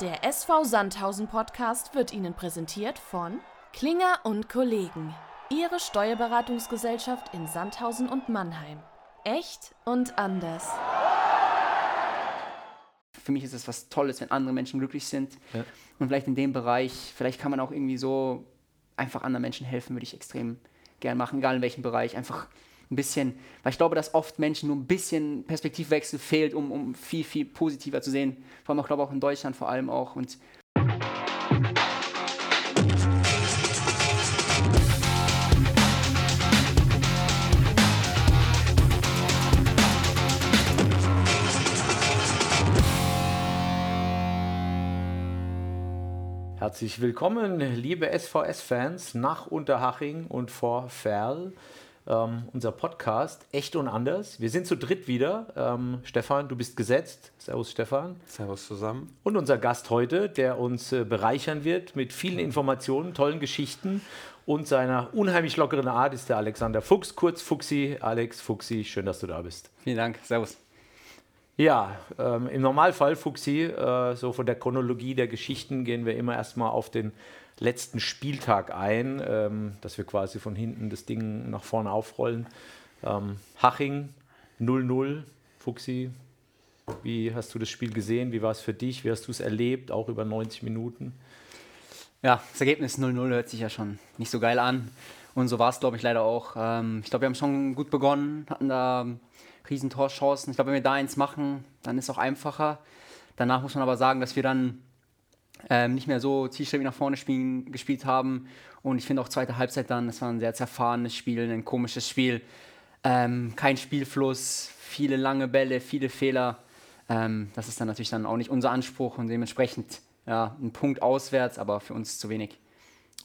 Der SV Sandhausen Podcast wird Ihnen präsentiert von Klinger und Kollegen, Ihre Steuerberatungsgesellschaft in Sandhausen und Mannheim. Echt und anders. Für mich ist es was Tolles, wenn andere Menschen glücklich sind. Ja. Und vielleicht in dem Bereich, vielleicht kann man auch irgendwie so einfach anderen Menschen helfen, würde ich extrem gern machen, egal in welchem Bereich. Einfach ein bisschen, weil ich glaube, dass oft Menschen nur ein bisschen Perspektivwechsel fehlt, um, um viel, viel positiver zu sehen. Vor allem auch, glaube auch in Deutschland vor allem auch. Und Herzlich willkommen, liebe SVS-Fans nach Unterhaching und vor Ferl ähm, unser Podcast Echt und Anders. Wir sind zu dritt wieder. Ähm, Stefan, du bist gesetzt. Servus, Stefan. Servus zusammen. Und unser Gast heute, der uns äh, bereichern wird mit vielen Informationen, tollen Geschichten und seiner unheimlich lockeren Art, ist der Alexander Fuchs, kurz Fuchsi. Alex Fuchsi, schön, dass du da bist. Vielen Dank. Servus. Ja, ähm, im Normalfall, Fuchsi, äh, so von der Chronologie der Geschichten gehen wir immer erstmal auf den letzten Spieltag ein, ähm, dass wir quasi von hinten das Ding nach vorne aufrollen. Ähm, Haching 0-0, Fuxi, wie hast du das Spiel gesehen? Wie war es für dich? Wie hast du es erlebt, auch über 90 Minuten? Ja, das Ergebnis 0-0 hört sich ja schon nicht so geil an. Und so war es, glaube ich, leider auch. Ähm, ich glaube, wir haben schon gut begonnen, hatten da Riesentorchancen. Ich glaube, wenn wir da eins machen, dann ist es auch einfacher. Danach muss man aber sagen, dass wir dann ähm, nicht mehr so zielstrebig nach vorne spielen, gespielt haben. Und ich finde auch zweite Halbzeit dann, das war ein sehr zerfahrenes Spiel, ein komisches Spiel. Ähm, kein Spielfluss, viele lange Bälle, viele Fehler. Ähm, das ist dann natürlich dann auch nicht unser Anspruch und dementsprechend ja, ein Punkt auswärts, aber für uns zu wenig.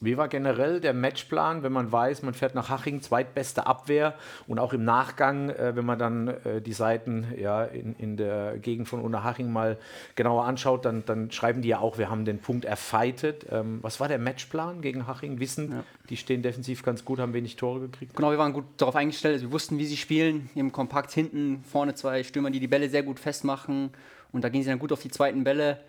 Wie war generell der Matchplan, wenn man weiß, man fährt nach Haching, zweitbeste Abwehr und auch im Nachgang, äh, wenn man dann äh, die Seiten ja, in, in der Gegend von Unterhaching mal genauer anschaut, dann, dann schreiben die ja auch, wir haben den Punkt erfeitet. Ähm, was war der Matchplan gegen Haching? Wissen, ja. die stehen defensiv ganz gut, haben wenig Tore gekriegt. Genau, wir waren gut darauf eingestellt, also wir wussten, wie sie spielen. Im Kompakt hinten, vorne zwei Stürmer, die die Bälle sehr gut festmachen und da gehen sie dann gut auf die zweiten Bälle.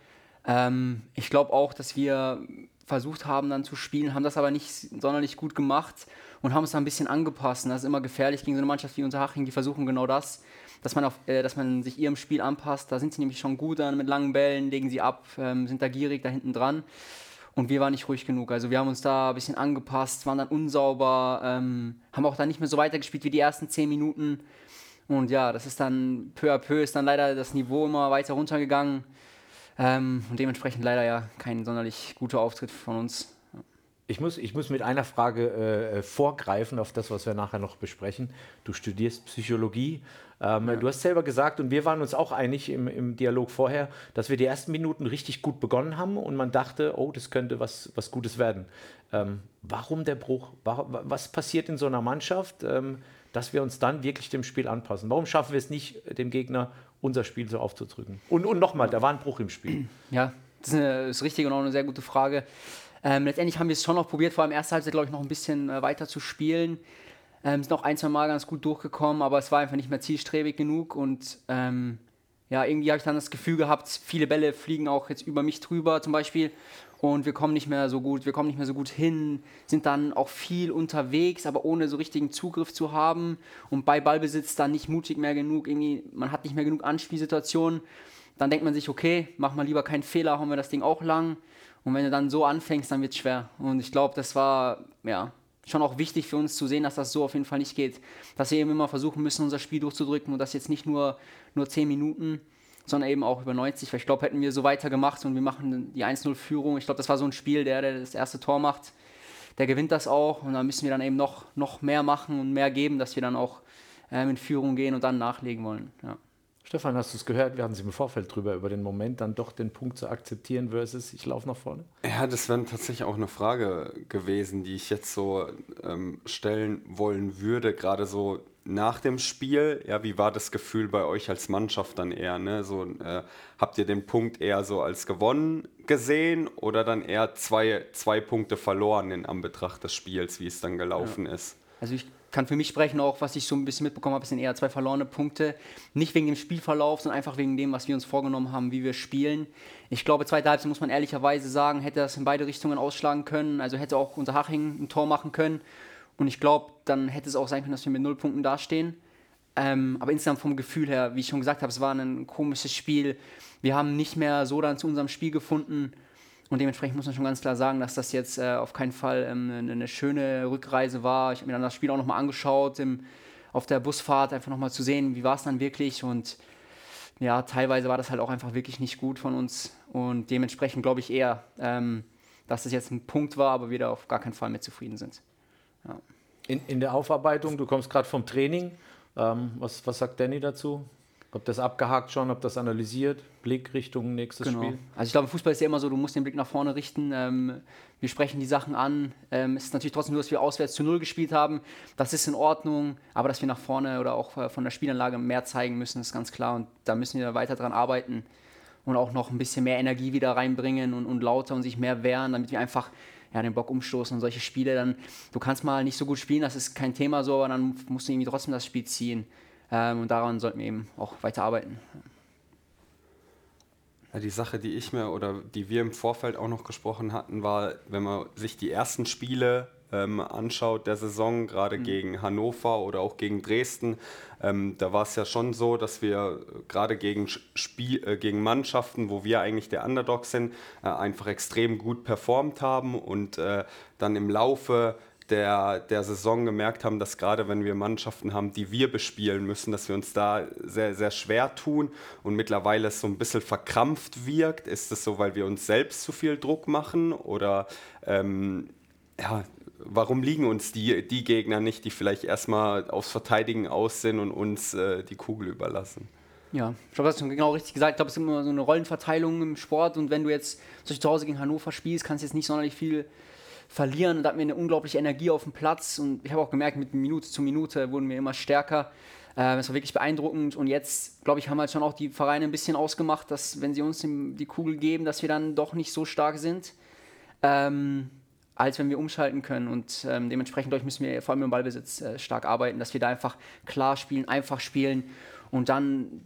Ähm, ich glaube auch, dass wir versucht haben dann zu spielen, haben das aber nicht sonderlich gut gemacht und haben es dann ein bisschen angepasst. Und das ist immer gefährlich gegen so eine Mannschaft wie Unterhaching, die versuchen genau das, dass man, auf, äh, dass man sich ihrem Spiel anpasst. Da sind sie nämlich schon gut dann mit langen Bällen, legen sie ab, ähm, sind da gierig da hinten dran. Und wir waren nicht ruhig genug. Also wir haben uns da ein bisschen angepasst, waren dann unsauber, ähm, haben auch dann nicht mehr so weitergespielt wie die ersten zehn Minuten. Und ja, das ist dann peu à peu ist dann leider das Niveau immer weiter runtergegangen. Ähm, und dementsprechend leider ja kein sonderlich guter Auftritt von uns. Ich muss, ich muss mit einer Frage äh, vorgreifen auf das, was wir nachher noch besprechen. Du studierst Psychologie. Ähm, ja. Du hast selber gesagt, und wir waren uns auch einig im, im, Dialog vorher, dass wir die ersten Minuten richtig gut begonnen haben und man dachte, oh, das könnte was, was Gutes werden. Ähm, warum der Bruch? Was passiert in so einer Mannschaft, ähm, dass wir uns dann wirklich dem Spiel anpassen? Warum schaffen wir es nicht, dem Gegner unser Spiel so aufzudrücken. Und, und nochmal, da war ein Bruch im Spiel. Ja, das ist, eine, ist richtig und auch eine sehr gute Frage. Ähm, letztendlich haben wir es schon noch probiert, vor allem erste Halbzeit, glaube ich, noch ein bisschen äh, weiter zu spielen. Ähm, sind noch ein, zwei Mal ganz gut durchgekommen, aber es war einfach nicht mehr zielstrebig genug und ähm, ja, irgendwie habe ich dann das Gefühl gehabt, viele Bälle fliegen auch jetzt über mich drüber zum Beispiel und wir kommen nicht mehr so gut, wir kommen nicht mehr so gut hin, sind dann auch viel unterwegs, aber ohne so richtigen Zugriff zu haben. Und bei Ballbesitz dann nicht mutig mehr genug, irgendwie, man hat nicht mehr genug Anspielsituationen, dann denkt man sich, okay, mach mal lieber keinen Fehler, hauen wir das Ding auch lang. Und wenn du dann so anfängst, dann wird es schwer. Und ich glaube, das war, ja, schon auch wichtig für uns zu sehen, dass das so auf jeden Fall nicht geht, dass wir eben immer versuchen müssen, unser Spiel durchzudrücken und das jetzt nicht nur, nur 10 Minuten, sondern eben auch über 90. Weil ich glaube, hätten wir so weitergemacht und wir machen die 1-0-Führung, ich glaube, das war so ein Spiel, der, der das erste Tor macht, der gewinnt das auch und dann müssen wir dann eben noch, noch mehr machen und mehr geben, dass wir dann auch ähm, in Führung gehen und dann nachlegen wollen. Ja. Stefan, hast du es gehört? Wir hatten sie im Vorfeld drüber, über den Moment, dann doch den Punkt zu akzeptieren versus ich laufe nach vorne? Ja, das wäre tatsächlich auch eine Frage gewesen, die ich jetzt so ähm, stellen wollen würde, gerade so nach dem Spiel, ja, wie war das Gefühl bei euch als Mannschaft dann eher? Ne? So, äh, habt ihr den Punkt eher so als gewonnen gesehen oder dann eher zwei, zwei Punkte verloren in Anbetracht des Spiels, wie es dann gelaufen ja. ist? Also ich kann für mich sprechen, auch was ich so ein bisschen mitbekommen habe, sind eher zwei verlorene Punkte. Nicht wegen dem Spielverlauf, sondern einfach wegen dem, was wir uns vorgenommen haben, wie wir spielen. Ich glaube, zweite Halbzeit muss man ehrlicherweise sagen, hätte das in beide Richtungen ausschlagen können. Also hätte auch unser Haching ein Tor machen können. Und ich glaube, dann hätte es auch sein können, dass wir mit null Punkten dastehen. Ähm, aber insgesamt vom Gefühl her, wie ich schon gesagt habe, es war ein komisches Spiel. Wir haben nicht mehr so dann zu unserem Spiel gefunden. Und dementsprechend muss man schon ganz klar sagen, dass das jetzt äh, auf keinen Fall ähm, eine, eine, schöne Rückreise war. Ich habe mir dann das Spiel auch nochmal angeschaut, im, auf der Busfahrt, einfach nochmal zu sehen, wie war es dann wirklich. Und ja, teilweise war das halt auch einfach wirklich nicht gut von uns. Und dementsprechend glaube ich eher, ähm, dass das jetzt ein Punkt war, aber wir da auf gar keinen Fall mehr zufrieden sind. Ja. In, in der Aufarbeitung, du kommst gerade vom Training. Ähm, was, was sagt Danny dazu? Habt das abgehakt schon, habt das analysiert? Blick Richtung nächstes genau. Spiel? Also ich glaube, Fußball ist ja immer so, du musst den Blick nach vorne richten. Ähm, wir sprechen die Sachen an. Ähm, es ist natürlich trotzdem nur, dass wir auswärts zu Null gespielt haben. Das ist in Ordnung. Aber dass wir nach vorne oder auch äh, von der Spielanlage mehr zeigen müssen, ist ganz klar. Und da müssen wir weiter dran arbeiten und auch noch ein bisschen mehr Energie wieder reinbringen und, und lauter und sich mehr wehren, damit wir einfach ja, den Bock umstoßen und solche Spiele dann, du kannst mal nicht so gut spielen, das ist kein Thema so, aber dann musst du irgendwie trotzdem das Spiel ziehen. Ähm, und daran sollten wir eben auch weiter arbeiten. Ja, die Sache, die ich mir oder die wir im Vorfeld auch noch gesprochen hatten, war, wenn man sich die ersten Spiele ähm, anschaut der Saison, gerade mhm. gegen Hannover oder auch gegen Dresden, ähm, da war es ja schon so, dass wir gerade gegen, Spiel, äh, gegen Mannschaften, wo wir eigentlich der Underdog sind, äh, einfach extrem gut performt haben und äh, dann im Laufe der, der Saison gemerkt haben, dass gerade wenn wir Mannschaften haben, die wir bespielen müssen, dass wir uns da sehr, sehr schwer tun und mittlerweile es so ein bisschen verkrampft wirkt. Ist es so, weil wir uns selbst zu viel Druck machen oder ähm, ja, warum liegen uns die, die Gegner nicht, die vielleicht erstmal aufs Verteidigen aus sind und uns äh, die Kugel überlassen? Ja, ich glaube, das hast du genau richtig gesagt. Ich glaube, es ist immer so eine Rollenverteilung im Sport und wenn du jetzt zu Hause gegen Hannover spielst, kannst du jetzt nicht sonderlich viel verlieren. Und da hatten wir eine unglaubliche Energie auf dem Platz. Und ich habe auch gemerkt, mit Minute zu Minute wurden wir immer stärker. Äh, das war wirklich beeindruckend. Und jetzt, glaube ich, haben halt schon auch die Vereine ein bisschen ausgemacht, dass, wenn sie uns die Kugel geben, dass wir dann doch nicht so stark sind, ähm, als wenn wir umschalten können. Und ähm, dementsprechend, ich, müssen wir vor allem im Ballbesitz äh, stark arbeiten, dass wir da einfach klar spielen, einfach spielen und dann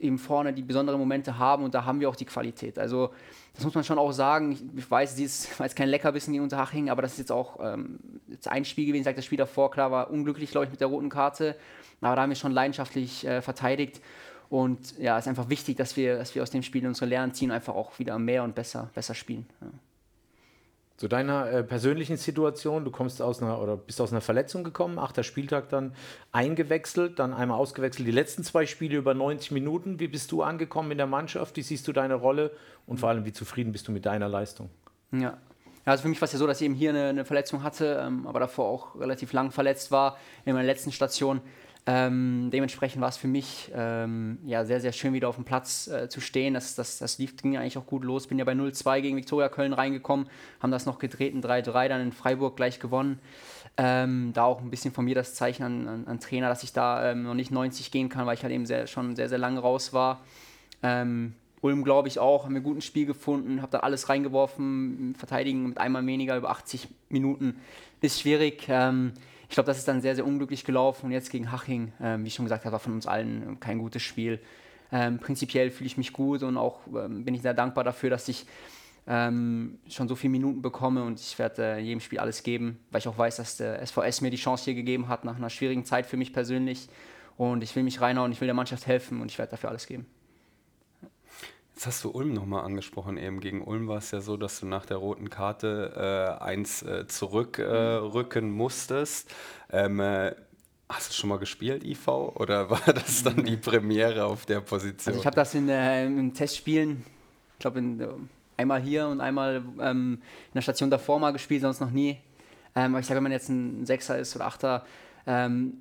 eben vorne die besonderen Momente haben und da haben wir auch die Qualität. Also das muss man schon auch sagen. Ich, weiß, es jetzt kein Leckerbissen gegen Unterhaching, aber das ist jetzt auch ähm, jetzt ein Spiel gewesen. Ich sage, das Spiel davor, klar, war unglücklich, glaube ich, mit der roten Karte, aber da haben wir schon leidenschaftlich äh, verteidigt. Und ja, es ist einfach wichtig, dass wir, dass wir aus dem Spiel unsere Lernen ziehen und einfach auch wieder mehr und besser, besser spielen. Ja. Zu deiner äh, persönlichen Situation, du kommst aus einer oder bist aus einer Verletzung gekommen, achter Spieltag dann eingewechselt, dann einmal ausgewechselt, die letzten zwei Spiele über 90 Minuten. Wie bist du angekommen in der Mannschaft? Wie siehst du deine Rolle und vor allem, wie zufrieden bist du mit deiner Leistung? Ja, also für mich war es ja so, dass ich eben hier eine, eine Verletzung hatte, ähm, aber davor auch relativ lang verletzt war in meiner letzten Station. Ähm, dementsprechend war es für mich ähm, ja, sehr, sehr schön, wieder auf dem Platz äh, zu stehen. Das, das, das lief, ging eigentlich auch gut los. Bin ja bei 0-2 gegen Viktoria Köln reingekommen, haben das noch gedreht, ein 3-3, dann in Freiburg gleich gewonnen. Ähm, da auch ein bisschen von mir das Zeichen an, an, an Trainer, dass ich da ähm, noch nicht 90 gehen kann, weil ich halt eben sehr, schon sehr, sehr lange raus war. Ähm, Ulm, glaube ich, auch, haben wir ein gutes Spiel gefunden, habe da alles reingeworfen, verteidigen mit einmal weniger über 80 Minuten ist schwierig. Ähm, ich glaube, das ist dann sehr, sehr unglücklich gelaufen. Und jetzt gegen Haching, ähm, wie ich schon gesagt habe, war von uns allen kein gutes Spiel. Ähm, prinzipiell fühle ich mich gut und auch ähm, bin ich sehr dankbar dafür, dass ich ähm, schon so viele Minuten bekomme und ich werde äh, jedem Spiel alles geben, weil ich auch weiß, dass der SVS mir die Chance hier gegeben hat nach einer schwierigen Zeit für mich persönlich. Und ich will mich reinhauen, ich will der Mannschaft helfen und ich werde dafür alles geben. Jetzt hast du Ulm nochmal angesprochen. Eben gegen Ulm war es ja so, dass du nach der roten Karte äh, eins äh, zurückrücken äh, musstest. Ähm, äh, hast du schon mal gespielt, IV? Oder war das dann die Premiere auf der Position? Also ich habe das in, äh, in Testspielen, ich glaube, äh, einmal hier und einmal ähm, in der Station davor mal gespielt, sonst noch nie. Ähm, aber ich sage, wenn man jetzt ein Sechser ist oder Achter, ähm,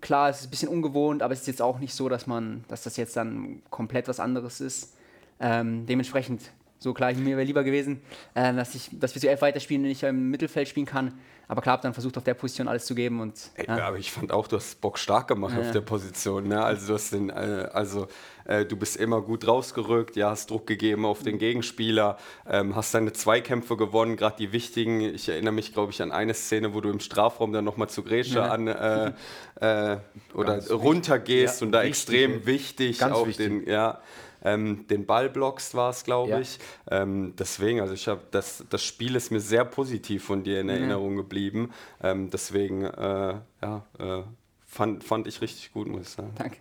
klar, es ist ein bisschen ungewohnt, aber es ist jetzt auch nicht so, dass man, dass das jetzt dann komplett was anderes ist. Ähm, dementsprechend, so klar, mir wäre lieber gewesen, äh, dass, ich, dass wir zu elf weiterspielen und ich im Mittelfeld spielen kann. aber klar, habe dann versucht, auf der Position alles zu geben. Und, Ey, ja. Aber ich fand auch, du hast Bock stark gemacht Ja, auf ja. der Position. Ne? Also, du, hast den, äh, also äh, du bist immer gut rausgerückt, ja, hast Druck gegeben auf den Gegenspieler, ähm, hast deine Zweikämpfe gewonnen, gerade die wichtigen. Ich erinnere mich, glaube ich, an eine Szene, wo du im Strafraum dann nochmal zu Grätsche Ja. an äh, äh, oder runtergehst Ja, und da wichtig, extrem wichtig Ganz auf wichtig. den, ja, ähm, den Ball blockst war es, glaube Ja. ich. Ähm, deswegen, also ich habe das, das Spiel ist mir sehr positiv von dir in Erinnerung geblieben. Ähm, deswegen, äh, ja, äh, fand, fand ich richtig gut, muss ich sagen. Danke.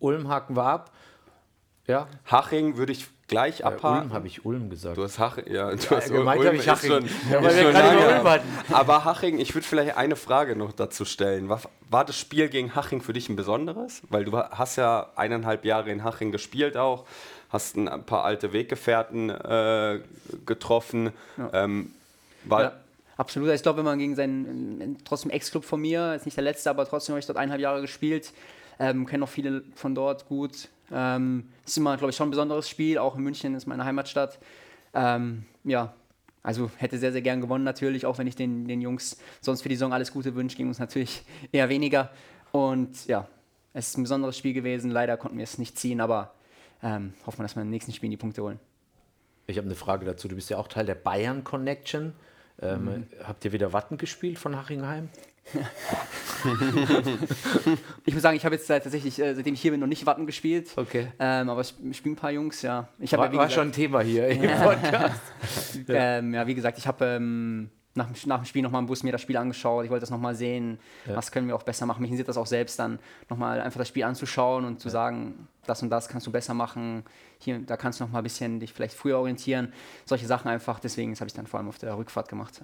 Ulm haken wir ab. Ja, Haching würde ich gleich äh, abhaken. Ulm habe ich Ulm gesagt. Du hast Haching, ja, du hast gemeint Ulm ich ist Haching. schon- Ja, weil ist wir schon gerade über. Ulm hatten. Aber Haching, ich würde vielleicht eine Frage noch dazu stellen. War, war das Spiel gegen Haching für dich ein besonderes? Weil du hast ja eineinhalb Jahre in Haching gespielt auch, hast ein paar alte Weggefährten äh, getroffen. Ähm, war, Ja, absolut. Ich glaube, wenn man gegen seinen äh, trotzdem Ex-Club von mir, ist nicht der letzte, aber trotzdem habe ich dort eineinhalb Jahre gespielt, ähm, kenne auch viele von dort gut. Ähm, ist immer, glaube ich, schon ein besonderes Spiel. Auch in München ist meine Heimatstadt. Ähm, ja, also hätte sehr, sehr gern gewonnen natürlich, auch wenn ich den, den Jungs sonst für die Saison alles Gute wünsche, ging uns natürlich eher weniger. Und ja, es ist ein besonderes Spiel gewesen. Leider konnten wir es nicht ziehen, aber ähm, hoffen wir, dass wir im nächsten Spiel die Punkte holen. Ich habe eine Frage dazu. Du bist ja auch Teil der Bayern Connection. Ähm, Mhm. Habt ihr wieder Watten gespielt von Hachingheim? Ich muss sagen, ich habe jetzt tatsächlich, äh, seitdem ich hier bin, noch nicht Watten gespielt. Okay. Ähm, aber ich, ich spiele ein paar Jungs, ja. Ich habe War, ja, war gesagt, schon ein Thema hier im Podcast. ähm, ja, wie gesagt, ich habe ähm, nach, dem- nach dem Spiel nochmal im Bus mir das Spiel angeschaut. Ich wollte das nochmal sehen. Was können wir auch besser machen? Mich interessiert das auch selbst dann, nochmal einfach das Spiel anzuschauen und zu sagen, das und das kannst du besser machen. Hier, da kannst du noch mal ein bisschen dich vielleicht früher orientieren. Solche Sachen einfach. Deswegen, das habe ich dann vor allem auf der Rückfahrt gemacht.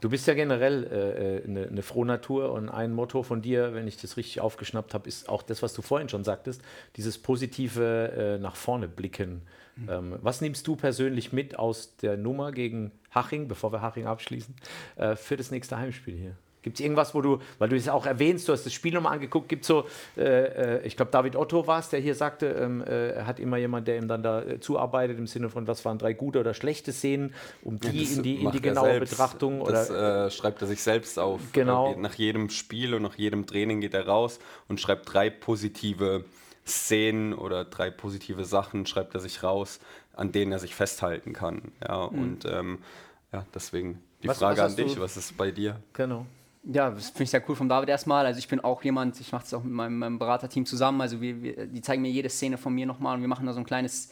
Du bist ja generell äh, äh, eine, eine Frohnatur und ein Motto von dir, wenn ich das richtig aufgeschnappt habe, ist auch das, was du vorhin schon sagtest, dieses positive äh, nach vorne blicken. Ähm, was nimmst du persönlich mit aus der Nummer gegen Haching, bevor wir Haching abschließen, äh, für das nächste Heimspiel hier? Gibt es irgendwas, wo du, weil du es auch erwähnst, du hast das Spiel nochmal angeguckt, gibt es so, äh, äh, ich glaube, David Otto war es, der hier sagte, ähm, äh, hat immer jemand, der ihm dann da äh, zuarbeitet, im Sinne von, was waren drei gute oder schlechte Szenen, um die Das in die, in die genaue selbst. Betrachtung Das oder äh, schreibt er sich selbst auf. Genau. Nach jedem Spiel und nach jedem Training geht er raus und schreibt drei positive Szenen oder drei positive Sachen, schreibt er sich raus, an denen er sich festhalten kann. Ja, und ähm, ja, deswegen die Was- Frage was an dich, was ist bei dir? Genau. Ja, das finde ich sehr cool vom David erstmal. Also ich bin auch jemand, ich mache das auch mit meinem, meinem Beraterteam zusammen. Also wir, wir, die zeigen mir jede Szene von mir nochmal und wir machen da so ein kleines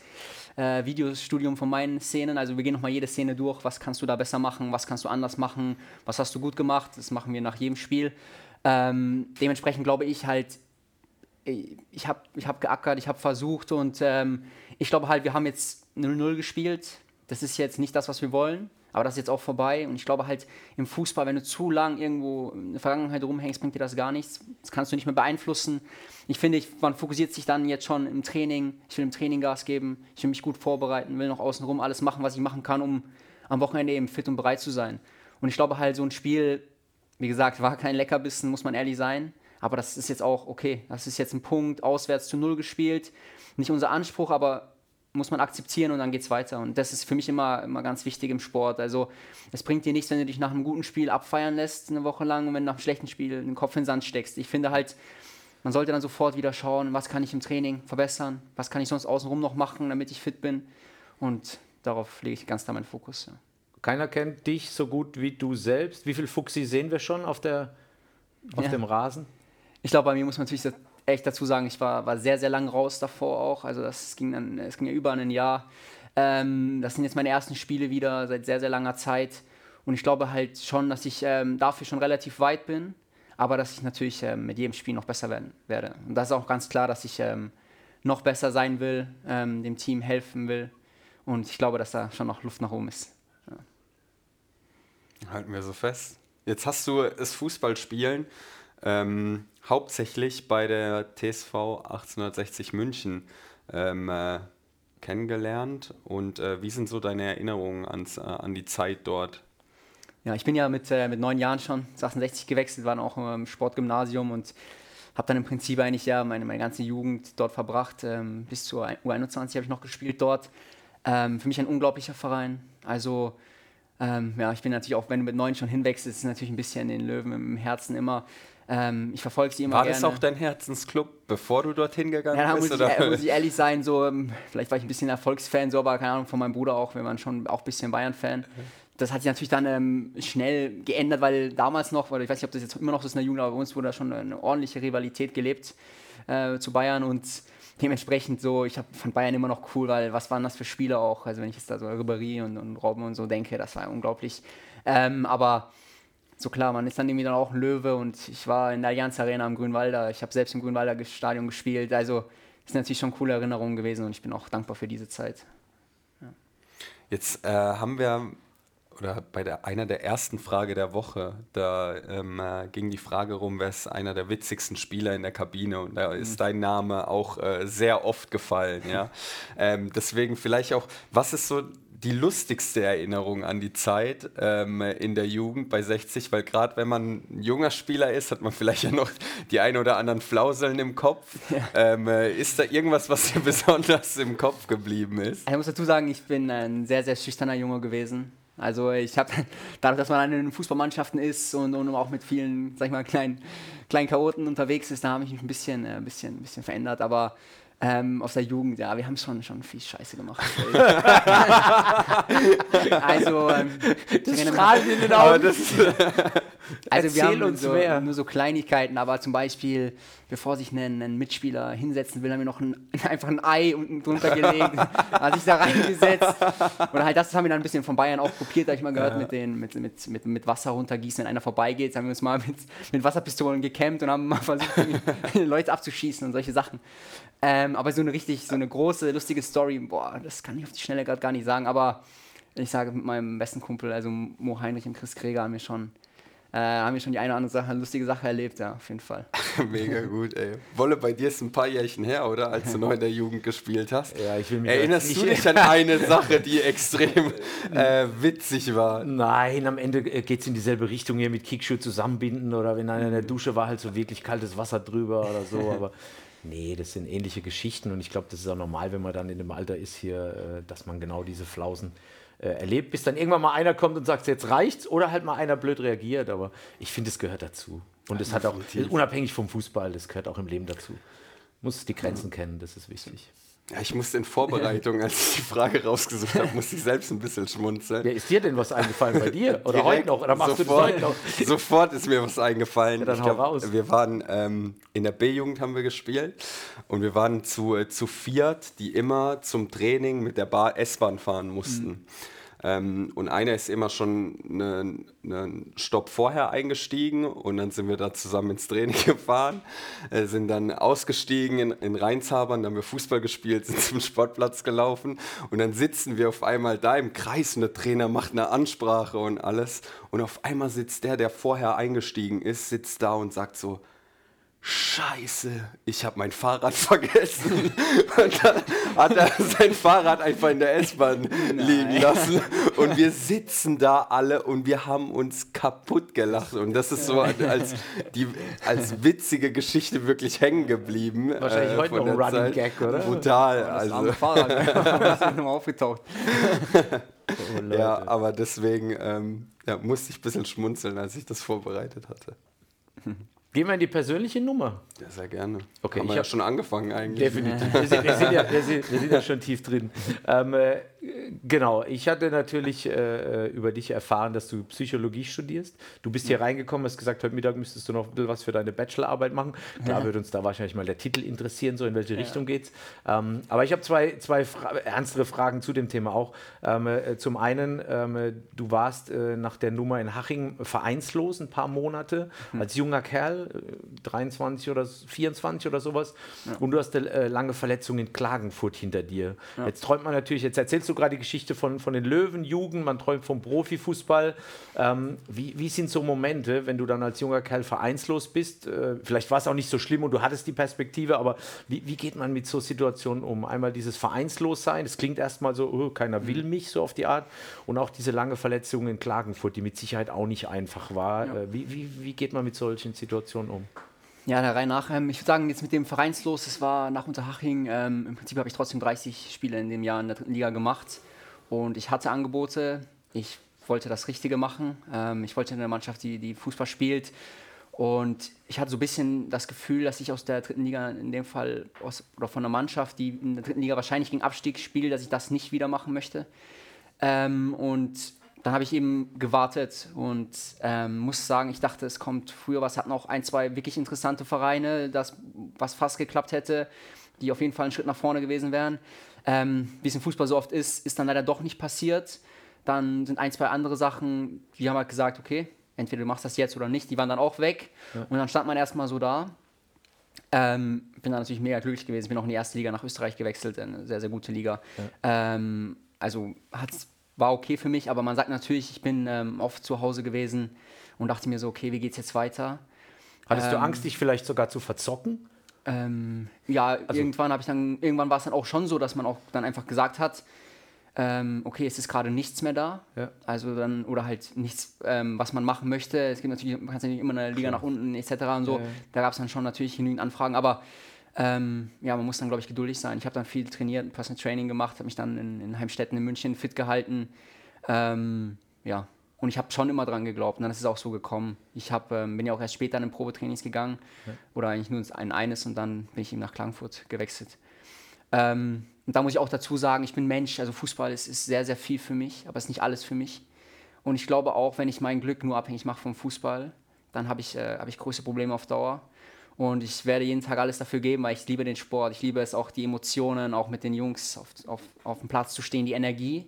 äh, Videostudium von meinen Szenen. Also wir gehen nochmal jede Szene durch. Was kannst du da besser machen? Was kannst du anders machen? Was hast du gut gemacht? Das machen wir nach jedem Spiel. Ähm, dementsprechend glaube ich halt, ich habe ich hab geackert, ich habe versucht und ähm, ich glaube halt, wir haben jetzt 0-0 gespielt. Das ist jetzt nicht das, was wir wollen, aber das ist jetzt auch vorbei. Und ich glaube halt, im Fußball, wenn du zu lang irgendwo in der Vergangenheit rumhängst, bringt dir das gar nichts. Das kannst du nicht mehr beeinflussen. Ich finde, man fokussiert sich dann jetzt schon im Training. Ich will im Training Gas geben, ich will mich gut vorbereiten, will noch außenrum alles machen, was ich machen kann, um am Wochenende eben fit und bereit zu sein. Und ich glaube halt, so ein Spiel, wie gesagt, war kein Leckerbissen, muss man ehrlich sein. Aber das ist jetzt auch okay. Das ist jetzt ein Punkt, auswärts zu null gespielt. Nicht unser Anspruch, aber muss man akzeptieren und dann geht's weiter. Und das ist für mich immer, immer ganz wichtig im Sport. Also es bringt dir nichts, wenn du dich nach einem guten Spiel abfeiern lässt, eine Woche lang, und wenn du nach einem schlechten Spiel den Kopf in den Sand steckst. Ich finde halt, man sollte dann sofort wieder schauen, was kann ich im Training verbessern, was kann ich sonst außenrum noch machen, damit ich fit bin. Und darauf lege ich ganz da meinen Fokus. Ja. Keiner kennt dich so gut wie du selbst. Wie viel Fuchsi sehen wir schon auf, der, auf Ja. dem Rasen? Ich glaube, bei mir muss man natürlich echt dazu sagen, ich war, war sehr, sehr lang raus davor auch. Also das ging dann, es ging ja über ein Jahr. Ähm, das sind jetzt meine ersten Spiele wieder seit sehr, sehr langer Zeit. Und ich glaube halt schon, dass ich ähm, dafür schon relativ weit bin, aber dass ich natürlich ähm, mit jedem Spiel noch besser werden werde. Und das ist auch ganz klar, dass ich ähm, noch besser sein will, ähm, dem Team helfen will. Und ich glaube, dass da schon noch Luft nach oben ist. Halten wir so fest. Jetzt hast du das Fußballspielen ähm, hauptsächlich bei der TSV 1860 München ähm, äh, kennengelernt. Und äh, wie sind so deine Erinnerungen ans, äh, an die Zeit dort? Ja, ich bin ja mit, äh, mit neun Jahren schon zu 68 gewechselt, war auch im Sportgymnasium und habe dann im Prinzip eigentlich ja meine, meine ganze Jugend dort verbracht. Ähm, bis zur U21 habe ich noch gespielt dort. Ähm, für mich ein unglaublicher Verein. Also Ähm, ja, ich bin natürlich auch, wenn du mit neun schon hinwächst, ist es natürlich ein bisschen den Löwen im Herzen immer. Ähm, ich verfolge sie immer War gerne. das auch dein Herzensclub, bevor du dorthin gegangen Ja, da muss bist? ich, oder? äh, muss ich ehrlich sein, so, ähm, vielleicht war ich ein bisschen Erfolgsfan, so, aber keine Ahnung, von meinem Bruder auch, wir waren schon auch ein bisschen Bayern-Fan. Das hat sich natürlich dann ähm, schnell geändert, weil damals noch, weil ich weiß nicht, ob das jetzt immer noch so ist in der Jugend, aber bei uns wurde da schon eine ordentliche Rivalität gelebt äh, zu Bayern und dementsprechend so, ich hab, fand Bayern immer noch cool, weil was waren das für Spiele auch, also wenn ich jetzt da so Ribéry und, und Robben und so denke, das war ja unglaublich. Ähm, aber so klar, man ist dann irgendwie dann auch ein Löwe und ich war in der Allianz Arena am Grünwalder, ich habe selbst im Grünwalder Stadion gespielt, also sind natürlich schon coole Erinnerungen gewesen und ich bin auch dankbar für diese Zeit. Jetzt äh, haben wir, oder bei der, einer der ersten Frage der Woche, da ähm, äh, ging die Frage rum, wer ist einer der witzigsten Spieler in der Kabine und da ist dein Name auch äh, sehr oft gefallen, ja. ähm, deswegen vielleicht auch, was ist so die lustigste Erinnerung an die Zeit ähm, in der Jugend bei 60, weil gerade wenn man ein junger Spieler ist, hat man vielleicht ja noch die ein oder anderen Flauseln im Kopf. Ähm, äh, ist da irgendwas, was dir besonders im Kopf geblieben ist? Ich muss dazu sagen, ich bin ein sehr, sehr schüchterner Junge gewesen. Also ich habe, dadurch, dass man in den Fußballmannschaften ist und, und auch mit vielen, sag ich mal, kleinen, kleinen Chaoten unterwegs ist, da habe ich mich ein bisschen, äh, ein bisschen, ein bisschen verändert. Aber ähm, aus der Jugend, ja, wir haben schon, schon viel Scheiße gemacht. also, ähm, mich- Strahlen in den Aber Augen. das, Also wir Erzähl haben uns so, mehr. nur so Kleinigkeiten, aber zum Beispiel, bevor sich ein, ein Mitspieler hinsetzen will, haben wir noch ein, einfach ein Ei unten drunter gelegt, hat sich da reingesetzt. Oder halt das haben wir dann ein bisschen von Bayern auch kopiert, da hab ich mal gehört, mit, den, mit, mit, mit, mit Wasser runtergießen, wenn einer vorbeigeht, haben wir uns mal mit, mit Wasserpistolen gekämmt und haben mal versucht, Leute abzuschießen und solche Sachen. Ähm, aber so eine richtig, so eine große, lustige Story, boah, das kann ich auf die Schnelle gerade gar nicht sagen, aber ich sage mit meinem besten Kumpel, also Mo Heinrich und Chris Kreger, haben wir schon äh, haben wir schon die eine oder andere Sache, lustige Sache erlebt, ja, auf jeden Fall. Mega gut, ey. Wolle, bei dir ist ein paar Jährchen her, oder? Als du noch in der Jugend gespielt hast. Ja, ich will mich Erinnerst du nicht- dich an eine Sache, die extrem äh, witzig war? Nein, am Ende geht es in dieselbe Richtung hier mit Kickschuh zusammenbinden oder wenn einer in der Dusche war, halt so wirklich kaltes Wasser drüber oder so. Aber nee, das sind ähnliche Geschichten und ich glaube, das ist auch normal, wenn man dann in dem Alter ist hier, äh, dass man genau diese Flausen äh, erlebt, bis dann irgendwann mal einer kommt und sagt, jetzt reicht's oder halt mal einer blöd reagiert. Aber ich finde, es gehört dazu. Und es hat auch, unabhängig vom Fußball, das gehört auch im Leben dazu. Muss die Grenzen kennen, das ist wichtig. Ja, ich musste in Vorbereitung, als ich die Frage rausgesucht habe, musste ich selbst ein bisschen schmunzeln. Ja, ist dir denn was eingefallen bei dir? Oder Direkt heute noch? Oder machst sofort, du das heute noch? Sofort ist mir was eingefallen. Ja, dann ich raus. Wir waren ähm, in der B-Jugend haben wir gespielt und wir waren zu, äh, zu viert, die immer zum Training mit der Bar S-Bahn fahren mussten. Mhm. Ähm, und einer ist immer schon einen einen Stopp vorher eingestiegen und dann sind wir da zusammen ins Training gefahren, äh, sind dann ausgestiegen in, in Rheinshabern, dann haben wir Fußball gespielt, sind zum Sportplatz gelaufen und dann sitzen wir auf einmal da im Kreis und der Trainer macht eine Ansprache und alles und auf einmal sitzt der, der vorher eingestiegen ist, sitzt da und sagt so, Scheiße, ich habe mein Fahrrad vergessen. Und dann hat er sein Fahrrad einfach in der S-Bahn liegen lassen. Und wir sitzen da alle und wir haben uns kaputt gelacht. Und das ist so als, die, als witzige Geschichte wirklich hängen geblieben. äh, Wahrscheinlich heute von noch ein Running Zeit. Gag, oder? Brutal. Das Also, Fahrrad, das ist aufgetaucht. Oh, ja, aber deswegen ähm, ja, musste ich ein bisschen schmunzeln, als ich das vorbereitet hatte. Gehen wir in die persönliche Nummer. Ja, sehr gerne. Okay, Haben ich wir ja schon angefangen eigentlich. Definitiv. Wir sind, wir sind, ja, wir sind, wir sind ja schon tief drin. Ähm, äh, genau, ich hatte natürlich äh, über dich erfahren, dass du Psychologie studierst. Du bist hier reingekommen, hast gesagt, heute Mittag müsstest du noch ein bisschen was für deine Bachelorarbeit machen. Da würde uns da wahrscheinlich mal der Titel interessieren, so in welche Richtung geht's. Ähm, aber ich habe zwei, zwei Fra ernstere Fragen zu dem Thema auch. Ähm, äh, zum einen, ähm, äh, du warst äh, nach der Nummer in Haching vereinslos ein paar Monate als junger Kerl, äh, 23 oder 24 oder sowas. Und du hast eine äh, lange Verletzung in Klagenfurt hinter dir. Jetzt träumt man natürlich, jetzt erzählst du gerade die Geschichte von, von den Löwen, Jugend, man träumt vom Profifußball. Ähm, wie, wie sind so Momente, wenn du dann als junger Kerl vereinslos bist? Äh, vielleicht war es auch nicht so schlimm und du hattest die Perspektive, aber wie, wie geht man mit so Situationen um? Einmal dieses Vereinslossein, das klingt erstmal so, oh, keiner will mich, so auf die Art. Und auch diese lange Verletzung in Klagenfurt, die mit Sicherheit auch nicht einfach war. Äh, wie, wie, wie geht man mit solchen Situationen um? Ja, der Reihe nach. Ähm, ich würde sagen, jetzt mit dem Vereinslos, es war nach Unterhaching, ähm, im Prinzip habe ich trotzdem 30 Spiele in dem Jahr in der dritten Liga gemacht und ich hatte Angebote. Ich wollte das Richtige machen. Ähm, ich wollte eine Mannschaft, die, die Fußball spielt. Und ich hatte so ein bisschen das Gefühl, dass ich aus der dritten Liga, in dem Fall aus, oder von einer Mannschaft, die in der dritten Liga wahrscheinlich gegen Abstieg spielt, dass ich das nicht wieder machen möchte. Ähm, und dann habe ich eben gewartet und ähm, muss sagen, ich dachte, es kommt früher was, hatten auch ein, zwei wirklich interessante Vereine, das, was fast geklappt hätte, die auf jeden Fall einen Schritt nach vorne gewesen wären. Ähm, Wie es im Fußball so oft ist, ist dann leider doch nicht passiert. Dann sind ein, zwei andere Sachen, die haben halt gesagt, okay, entweder du machst das jetzt oder nicht, die waren dann auch weg. Ja. Und dann stand man erstmal so da. Ähm, bin dann natürlich mega glücklich gewesen, bin auch in die erste Liga nach Österreich gewechselt, eine sehr, sehr gute Liga. Ja. Ähm, also hat's war okay für mich, aber man sagt natürlich, ich bin ähm, oft zu Hause gewesen und dachte mir so, okay, wie geht's jetzt weiter? Hattest ähm, du Angst, dich vielleicht sogar zu verzocken? Ähm, ja, also, irgendwann habe ich dann, irgendwann war es dann auch schon so, dass man auch dann einfach gesagt hat, ähm, okay, es ist gerade nichts mehr da. Ja. Also dann, oder halt nichts, ähm, was man machen möchte. Es gibt natürlich, man kann ja nicht immer eine Liga nach unten etc. und so. Ja, ja. Da gab es dann schon natürlich genügend Anfragen, aber ähm, ja, man muss dann, glaube ich, geduldig sein. Ich habe dann viel trainiert, Personal Training gemacht, habe mich dann in, in Heimstetten in München fit gehalten. Ähm, ja, und ich habe schon immer dran geglaubt. Und dann ist es auch so gekommen. Ich hab, ähm, bin ja auch erst später in Probetrainings gegangen. Ja. Oder eigentlich nur ein eines und dann bin ich eben nach Klagenfurt gewechselt. Ähm, und da muss ich auch dazu sagen, ich bin Mensch. Also Fußball ist, ist sehr, sehr viel für mich, aber es ist nicht alles für mich. Und ich glaube auch, wenn ich mein Glück nur abhängig mache vom Fußball, dann habe ich, äh, hab ich große Probleme auf Dauer. Und ich werde jeden Tag alles dafür geben, weil ich liebe den Sport. Ich liebe es auch, die Emotionen, auch mit den Jungs auf, auf, auf dem Platz zu stehen, die Energie.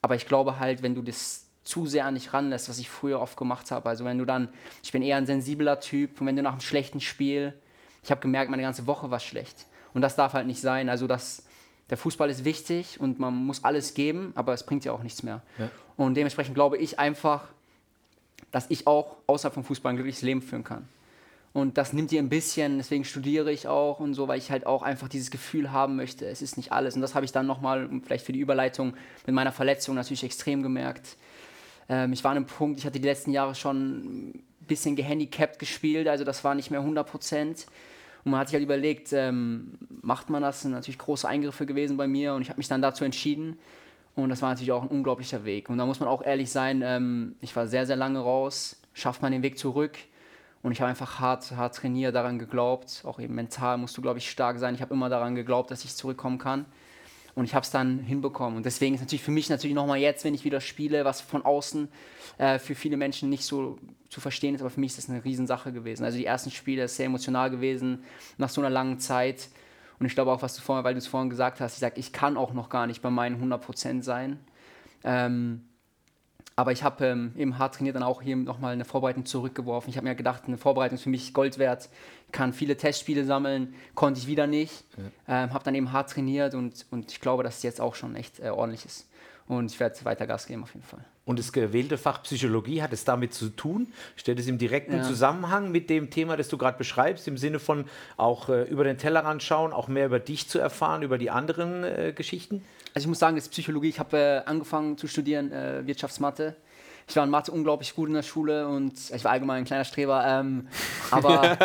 Aber ich glaube halt, wenn du das zu sehr an dich ranlässt, was ich früher oft gemacht habe, also wenn du dann, ich bin eher ein sensibler Typ und wenn du nach einem schlechten Spiel, ich habe gemerkt, meine ganze Woche war schlecht. Und das darf halt nicht sein. Also das, der Fußball ist wichtig und man muss alles geben, aber es bringt ja auch nichts mehr. Ja. Und dementsprechend glaube ich einfach, dass ich auch außerhalb vom Fußball ein glückliches Leben führen kann. Und das nimmt dir ein bisschen, deswegen studiere ich auch und so, weil ich halt auch einfach dieses Gefühl haben möchte, es ist nicht alles. Und das habe ich dann nochmal, vielleicht für die Überleitung, mit meiner Verletzung natürlich extrem gemerkt. Ähm, ich war an einem Punkt, ich hatte die letzten Jahre schon ein bisschen gehandicapt gespielt, also das war nicht mehr 100 Prozent. Und man hat sich halt überlegt, ähm, macht man das? das sind natürlich große Eingriffe gewesen bei mir und ich habe mich dann dazu entschieden. Und das war natürlich auch ein unglaublicher Weg. Und da muss man auch ehrlich sein, ähm, ich war sehr, sehr lange raus. Schafft man den Weg zurück? Und ich habe einfach hart, hart trainiert, daran geglaubt. Auch eben mental musst du, glaube ich, stark sein. Ich habe immer daran geglaubt, dass ich zurückkommen kann. Und ich habe es dann hinbekommen. Und deswegen ist natürlich für mich natürlich nochmal jetzt, wenn ich wieder spiele, was von außen äh, für viele Menschen nicht so zu verstehen ist, aber für mich ist das eine Riesensache gewesen. Also die ersten Spiele ist sehr emotional gewesen, nach so einer langen Zeit. Und ich glaube auch, was du vorhin, weil du es vorhin gesagt hast, ich sage, ich kann auch noch gar nicht bei meinen 100% sein. Ähm, aber ich habe ähm, eben hart trainiert, dann auch hier nochmal eine Vorbereitung zurückgeworfen. Ich habe mir gedacht, eine Vorbereitung ist für mich Gold wert. Ich kann viele Testspiele sammeln, konnte ich wieder nicht. Ja. Ähm, habe dann eben hart trainiert und, und ich glaube, dass es jetzt auch schon echt äh, ordentlich ist. Und ich werde weiter Gas geben auf jeden Fall. Und das gewählte Fach Psychologie hat es damit zu tun? Steht es im direkten ja. Zusammenhang mit dem Thema, das du gerade beschreibst, im Sinne von auch äh, über den Tellerrand schauen, auch mehr über dich zu erfahren, über die anderen äh, Geschichten? Also ich muss sagen, das ist Psychologie. Ich habe äh, angefangen zu studieren äh, Wirtschaftsmathe ich war in Mathe unglaublich gut in der Schule und ich war allgemein ein kleiner Streber. Ähm, aber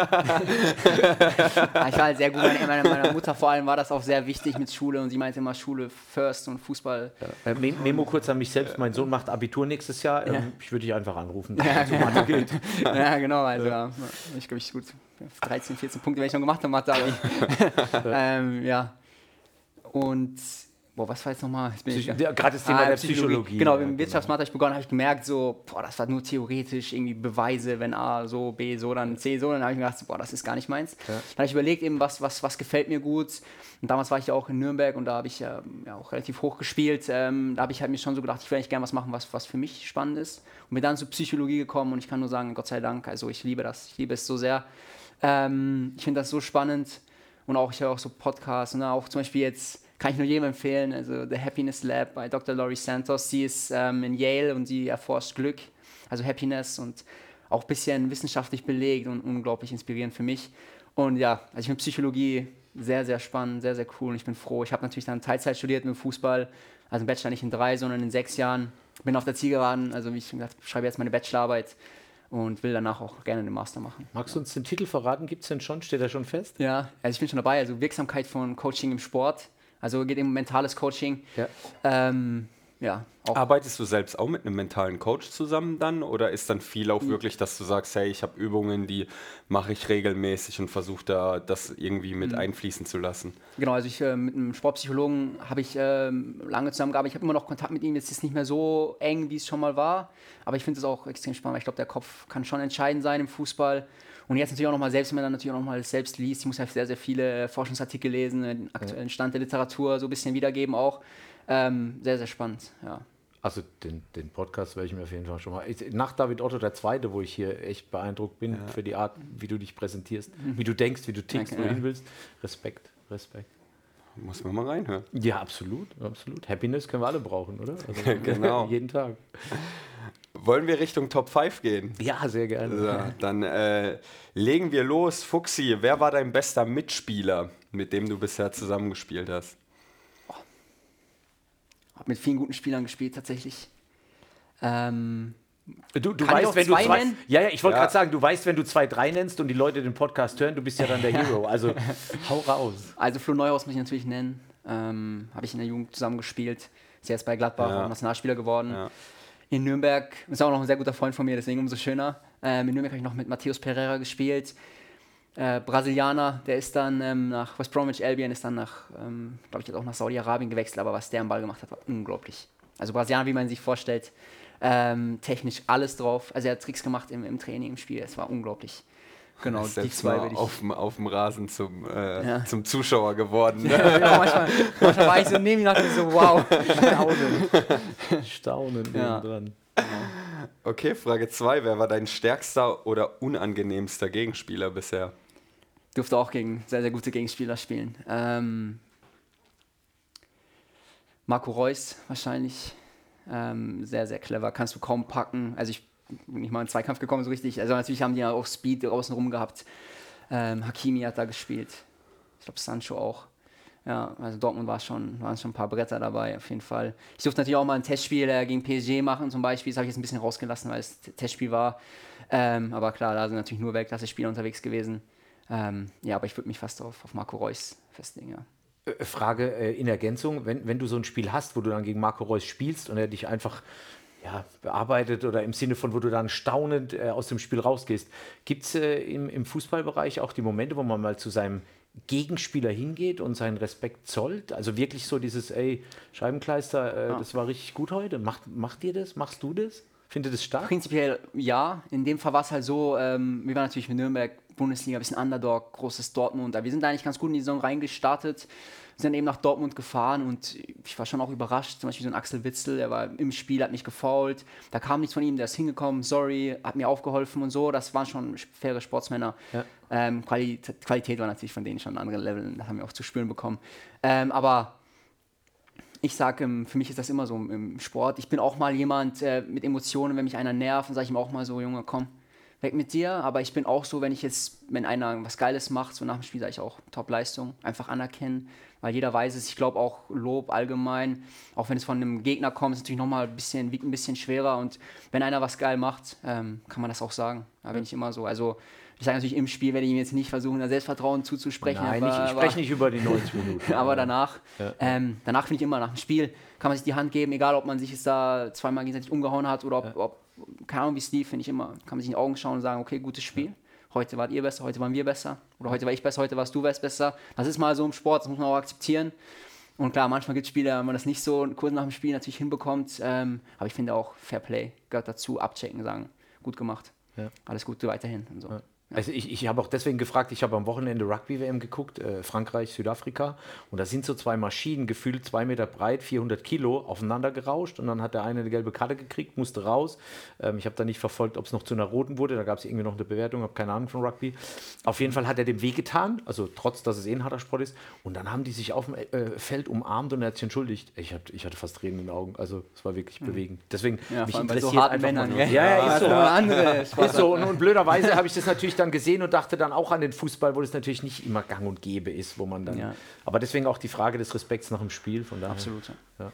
ich war halt sehr gut. Meine, meine, meiner Mutter vor allem war das auch sehr wichtig mit Schule und sie meinte immer Schule first und Fußball. Ja. Äh, Memo kurz an mich selbst. Mein Sohn macht Abitur nächstes Jahr. Ähm, ja. Ich würde dich einfach anrufen. Ja, so Mathe gilt. ja, genau. Also ja. ich glaube, ich gut 13, 14 Punkte, wenn ich schon gemacht habe, Mathe. ähm, ja. Und boah, was war jetzt nochmal? Ja, Gerade das Thema ah, der Psychologie. Psychologie. Genau, im Wirtschaftsmathe habe ich begonnen, habe ich gemerkt, so, boah, das war nur theoretisch, irgendwie Beweise, wenn A so, B so, dann C so. Dann habe ich mir gedacht, boah, das ist gar nicht meins. Ja. Dann habe ich überlegt, eben, was, was, was gefällt mir gut. Und damals war ich ja auch in Nürnberg und da habe ich ähm, ja auch relativ hoch gespielt. Ähm, da habe ich halt mir schon so gedacht, ich will eigentlich gerne was machen, was, was für mich spannend ist. Und bin dann zur Psychologie gekommen und ich kann nur sagen, Gott sei Dank, also ich liebe das. Ich liebe es so sehr. Ähm, ich finde das so spannend. Und auch, ich höre auch so Podcasts und auch zum Beispiel jetzt kann ich nur jedem empfehlen. Also The Happiness Lab bei Dr. Laurie Santos. Sie ist ähm, in Yale und sie erforscht Glück, also Happiness und auch ein bisschen wissenschaftlich belegt und unglaublich inspirierend für mich. Und ja, also ich finde Psychologie sehr, sehr spannend, sehr, sehr cool und ich bin froh. Ich habe natürlich dann Teilzeit studiert mit Fußball, also im Bachelor nicht in drei, sondern in sechs Jahren. Bin auf der Zielgeraden, also wie ich schreibe jetzt meine Bachelorarbeit und will danach auch gerne den Master machen. Magst du uns den Titel verraten? Gibt es den schon? Steht er schon fest? Ja, also ich bin schon dabei. Also Wirksamkeit von Coaching im Sport. Also geht um mentales Coaching. Ja. Ähm, ja, auch. Arbeitest du selbst auch mit einem mentalen Coach zusammen dann oder ist dann viel auch wirklich, dass du sagst, hey, ich habe Übungen, die mache ich regelmäßig und versuche da das irgendwie mit mhm. einfließen zu lassen? Genau, also ich äh, mit einem Sportpsychologen habe ich äh, lange zusammengearbeitet. Ich habe immer noch Kontakt mit ihm. Jetzt ist es nicht mehr so eng, wie es schon mal war. Aber ich finde es auch extrem spannend, weil ich glaube, der Kopf kann schon entscheidend sein im Fußball. Und jetzt natürlich auch nochmal, selbst wenn man dann natürlich auch nochmal selbst liest, ich muss ja sehr, sehr viele Forschungsartikel lesen, den aktuellen Stand der Literatur so ein bisschen wiedergeben auch. Ähm, sehr, sehr spannend, ja. Also den, den Podcast werde ich mir auf jeden Fall schon mal. Ich, nach David Otto der Zweite, wo ich hier echt beeindruckt bin ja. für die Art, wie du dich präsentierst, mhm. wie du denkst, wie du tickst, Danke, wo du hin willst. Respekt, Respekt. Muss man mal reinhören. Ja, absolut, absolut. Happiness können wir alle brauchen, oder? Also, genau. jeden Tag. Wollen wir Richtung Top 5 gehen? Ja, sehr gerne. So, dann äh, legen wir los. Fuxi, wer war dein bester Mitspieler, mit dem du bisher zusammengespielt hast? habe mit vielen guten Spielern gespielt tatsächlich. Ähm, Du, du weißt, wenn du zwei. Nennen? Ja, ja, ich wollte ja. gerade sagen, du weißt, wenn du zwei, drei nennst und die Leute den Podcast hören, du bist ja dann der Hero. Also hau raus. Also Flo Neuhaus muss ich natürlich nennen. Ähm, Habe ich in der Jugend zusammengespielt. Ist jetzt bei Gladbach ja. Nationalspieler geworden. Ja. In Nürnberg ist auch noch ein sehr guter Freund von mir, deswegen umso schöner. Ähm, in Nürnberg habe ich noch mit Matthäus Pereira gespielt. Äh, Brasilianer, der ist dann ähm, nach West Bromwich Albion, ist dann nach, ähm, glaube ich, auch nach Saudi-Arabien gewechselt, aber was der am Ball gemacht hat, war unglaublich. Also Brasilianer, wie man sich vorstellt, ähm, technisch alles drauf. Also er hat Tricks gemacht im, im Training, im Spiel, es war unglaublich. Genau, die zwei würde ich. Auf, auf dem Rasen zum, äh, ja. zum Zuschauer geworden. Ne? Ja, ja, manchmal, manchmal, war ich so neben ihm und dachte so, wow. Staunen. Staunen ja. dran. Okay, Frage 2. Wer war dein stärkster oder unangenehmster Gegenspieler bisher? durfte auch gegen sehr, sehr gute Gegenspieler spielen. Ähm, Marco Reus wahrscheinlich. Ähm, sehr, sehr clever. Kannst du kaum packen. Also ich bin nicht mal in den Zweikampf gekommen so richtig. Also natürlich haben die ja auch Speed außenrum gehabt. Ähm, Hakimi hat da gespielt. Ich glaube Sancho auch. Ja, also Dortmund war schon, waren schon ein paar Bretter dabei, auf jeden Fall. Ich durfte natürlich auch mal ein Testspiel äh, gegen PSG machen, zum Beispiel. Das habe ich jetzt ein bisschen rausgelassen, weil es Testspiel war. Ähm, aber klar, da sind natürlich nur Weltklasse-Spieler unterwegs gewesen. Ähm, ja, aber ich würde mich fast auf, auf Marco Reus festlegen, ja. Äh, Frage äh, in Ergänzung, wenn, wenn du so ein Spiel hast, wo du dann gegen Marco Reus spielst und er dich einfach ja, bearbeitet oder im Sinne von, wo du dann staunend äh, aus dem Spiel rausgehst, gibt es äh, im, im Fußballbereich auch die Momente, wo man mal zu seinem Gegenspieler hingeht und seinen Respekt zollt? Also wirklich so dieses, ey, Scheibenkleister, äh, ja. das war richtig gut heute. Macht, macht ihr das? Machst du das? Findet das stark? Prinzipiell ja. In dem Fall war es halt so, ähm, wir waren natürlich mit Nürnberg Bundesliga, ein bisschen Underdog, großes Dortmund. Wir sind da eigentlich ganz gut in die Saison reingestartet, sind eben nach Dortmund gefahren und ich war schon auch überrascht. Zum Beispiel so ein Axel Witzel, der war im Spiel, hat mich gefault. Da kam nichts von ihm, der ist hingekommen, sorry, hat mir aufgeholfen und so. Das waren schon faire Sportsmänner. Ja. Ähm, Qualität, Qualität, war natürlich von denen schon ein anderes Level, das haben wir auch zu spüren bekommen. Ähm, aber ich sage, ähm, für mich ist das immer so im Sport. Ich bin auch mal jemand äh, mit Emotionen, wenn mich einer nervt, dann sage ich ihm auch mal so, Junge, komm, weg mit dir. Aber ich bin auch so, wenn ich jetzt, wenn einer was Geiles macht, so nach dem Spiel sage ich auch Top-Leistung, einfach anerkennen, weil jeder weiß es. Ich glaube auch Lob allgemein, auch wenn es von einem Gegner kommt, ist natürlich nochmal ein bisschen, wiegt ein bisschen schwerer. Und wenn einer was geil macht, ähm, kann man das auch sagen. Da bin ich immer so. Also ich sage natürlich im Spiel werde ich ihm jetzt nicht versuchen, da Selbstvertrauen zuzusprechen. Nein, aber, ich spreche nicht über die 90 Minuten. aber danach, ja. ähm, danach finde ich immer, nach dem Spiel kann man sich die Hand geben, egal ob man sich jetzt da zweimal gegenseitig umgehauen hat oder ob, ja. ob keine Ahnung, wie lief, finde ich immer, kann man sich in die Augen schauen und sagen, okay, gutes Spiel. Heute wart ihr besser, heute waren wir besser. Oder heute war ich besser, heute warst du besser. Das ist mal so im Sport, das muss man auch akzeptieren. Und klar, manchmal gibt es Spiele, wenn man das nicht so kurz nach dem Spiel natürlich hinbekommt. Ähm, aber ich finde auch Fair Play gehört dazu, abchecken, sagen, gut gemacht. Ja. Alles Gute weiterhin. Und so. Ja. Also ich, ich habe auch deswegen gefragt, ich habe am Wochenende Rugby-WM geguckt, äh, Frankreich, Südafrika. Und da sind so zwei Maschinen, gefühlt zwei Meter breit, 400 Kilo, aufeinander gerauscht. Und dann hat der eine eine gelbe Karte gekriegt, musste raus. Ähm, ich habe da nicht verfolgt, ob es noch zu einer roten wurde. Da gab es irgendwie noch eine Bewertung, habe keine Ahnung von Rugby. Auf jeden Fall hat er dem wehgetan, also trotz, dass es eh ein harter Sport ist. Und dann haben die sich auf dem äh, Feld umarmt und er hat sich entschuldigt. Ich, hab, ich hatte fast Tränen in den Augen. Also es war wirklich mhm. bewegend. Deswegen, ja, mich interessiert so einfach Männern, mal. Ja, ja, ist so. Andere ist so. Und, und blöderweise habe ich das natürlich dann gesehen und dachte dann auch an den Fußball, wo das natürlich nicht immer gang und gäbe ist, wo man dann. Ja. Aber deswegen auch die Frage des Respekts nach dem Spiel. Von daher. Absolut. Ja.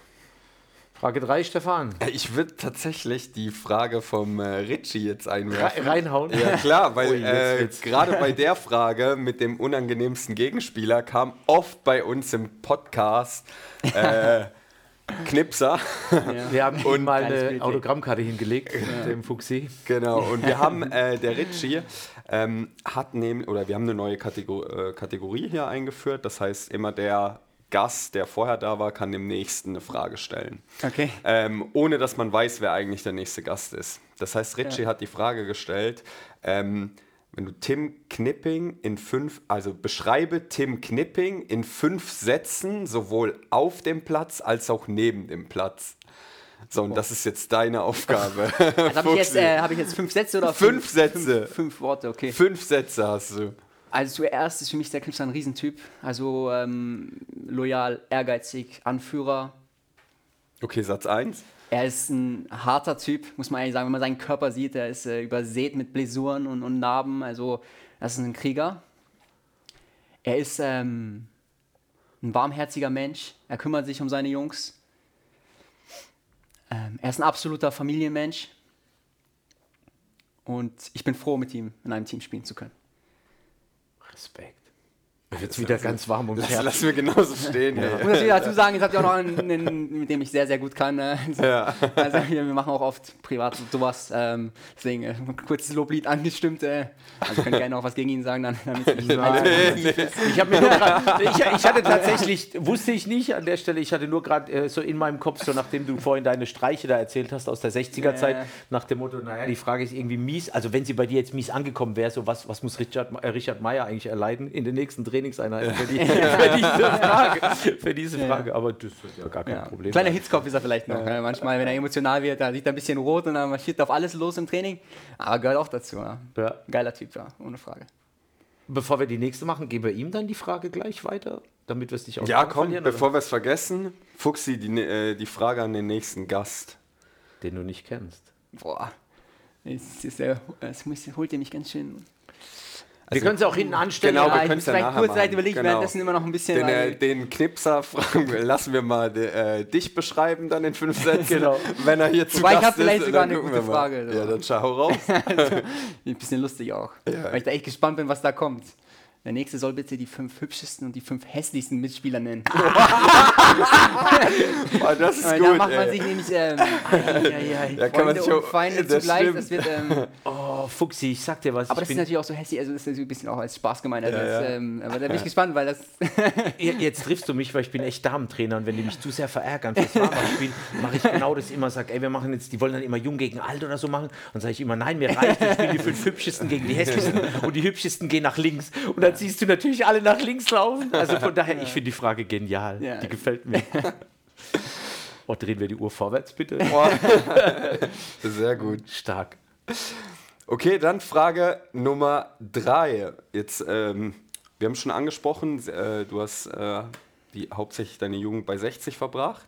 Frage 3, Stefan. Ich würde tatsächlich die Frage vom äh, Ritchie jetzt einwerfen. reinhauen? Ja, klar, weil äh, gerade bei der Frage mit dem unangenehmsten Gegenspieler kam oft bei uns im Podcast. Äh, Knipser. Wir haben ihm Und- mal eine. Autogrammkarte hingelegt, dem Fuchsi. Genau, und wir haben, äh, der Ritchie ähm, hat nämlich, oder wir haben eine neue Kategor äh, Kategorie hier eingeführt. Das heißt, immer der Gast, der vorher da war, kann dem Nächsten eine Frage stellen. Okay. Ähm, ohne dass man weiß, wer eigentlich der nächste Gast ist. Das heißt, Ritchie Ja. hat die Frage gestellt, ähm, wenn du Tim Knipping in fünf, also beschreibe Tim Knipping in fünf Sätzen, sowohl auf dem Platz als auch neben dem Platz. So, und das ist jetzt deine Aufgabe. Also habe ich, jetzt, äh, hab ich jetzt fünf Sätze oder Fünf Sätze. Fünf, fünf Worte, okay. Fünf Sätze hast du. Also zuerst ist für mich der Knipser ein Riesentyp. Also ähm, loyal, ehrgeizig, Anführer. Okay, Satz 1. Er ist ein harter Typ, muss man eigentlich sagen. Wenn man seinen Körper sieht, er ist äh, übersät mit Blessuren und, und Narben. Also das ist ein Krieger. Er ist ähm, ein warmherziger Mensch. Er kümmert sich um seine Jungs. Ähm, er ist ein absoluter Familienmensch. Und ich bin froh, mit ihm in einem Team spielen zu können. Respekt. Mir wird wieder ganz warm ums Das Herz. lassen wir genauso stehen. Ich ey. muss natürlich dazu sagen, jetzt habt ihr auch noch einen, einen mit dem ich sehr, sehr gut kann. Ne? Ja. Also, wir machen auch oft privat so- sowas. Ähm, deswegen äh, ein kurzes Loblied angestimmt. Äh, also könnt gerne auch was gegen ihn sagen, dann, damit es nicht so Ich, hab mir nur grad, ich, ich hatte tatsächlich, wusste ich nicht an der Stelle, ich hatte nur gerade äh, so in meinem Kopf, so nachdem du vorhin deine Streiche da erzählt hast aus der 60er-Zeit, Ja. nach dem Motto, naja, die Frage ist irgendwie mies, also wenn sie bei dir jetzt mies angekommen wäre, so was, was muss Richard, äh, Richard Meyer eigentlich erleiden in den nächsten Trainingseinheiten für, die, für diese Frage? Für diese Frage, aber das ist ja gar kein Ja. Problem. Kleiner Hitzkopf ist er vielleicht noch. äh, manchmal, wenn er emotional wird, da sieht er ein bisschen rot und dann marschiert auf alles los im Training. Aber gehört auch dazu. Ja. Ja. Geiler Typ, ja, ohne Frage. Bevor wir die nächste machen, geben wir ihm dann die Frage gleich weiter, damit wir es nicht aus Ja, komm, bevor wir es vergessen, Fuchsi, die, äh, die Frage an den nächsten Gast. Den du nicht kennst. Boah. Jetzt, ist das muss, holt ihr mich ganz schön. Wir können es auch hinten anstellen. Genau, Ja, wir ich können es ja vielleicht kurz. Zeit überlegen, Genau. währenddessen immer noch ein bisschen. Den, äh, den Knipser fragen, lassen wir mal äh, dich beschreiben dann in fünf Sätzen. Genau. Wenn er hier zu Wobei, ich Gast hab vielleicht ist, sogar eine gute. Frage. Ja, dann schau raus. Ein bisschen lustig auch. Weil ich da echt gespannt bin, was da kommt. Der nächste soll bitte die fünf hübschesten und die fünf hässlichsten Mitspieler nennen. Oh, das ist Weil gut, da macht man ey. sich nämlich ähm, ei, ei, ei, Da kann man Freunde sich und auch- Feinde das zugleich. stimmt. Das wird, ähm, Oh, Fuchsi, ich sag dir was. aber das ist natürlich auch so hässlich, also das ist natürlich ein bisschen auch als Spaß gemeint. Also Ja, ja. Ähm, aber da bin ich gespannt, weil das. Jetzt triffst du mich, weil ich bin echt Damentrainer und wenn die mich zu sehr verärgern fürs Fahrradspiel, mache ich genau das immer. Sag, ey, wir machen jetzt, die wollen dann immer jung gegen alt oder so machen. Und sage ich immer, nein, mir reicht, ich spiele die fünf hübschesten gegen die hässlichsten und die hübschesten gehen nach links. Und dann siehst du natürlich alle nach links laufen. Also von daher, ich finde die Frage genial. Ja. Die gefällt mir. Oh, drehen wir die Uhr vorwärts, bitte. Sehr gut. Stark. Okay, dann Frage Nummer drei. Jetzt, ähm, wir haben schon angesprochen, äh, du hast äh, die, hauptsächlich deine Jugend bei 60 verbracht.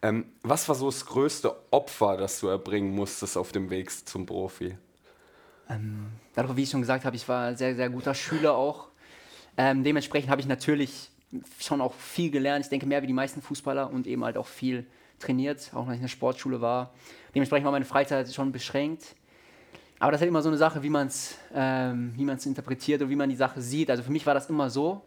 Ähm, was war so das größte Opfer, das du erbringen musstest auf dem Weg zum Profi? Dadurch, wie ich schon gesagt habe, ich war ein sehr, sehr guter Schüler auch. Ähm, dementsprechend habe ich natürlich schon auch viel gelernt. Ich denke mehr wie die meisten Fußballer und eben halt auch viel trainiert, auch wenn ich in der Sportschule war. Dementsprechend war meine Freizeit schon beschränkt. Aber das ist halt immer so eine Sache, wie man es ähm, interpretiert und wie man die Sache sieht. Also für mich war das immer so,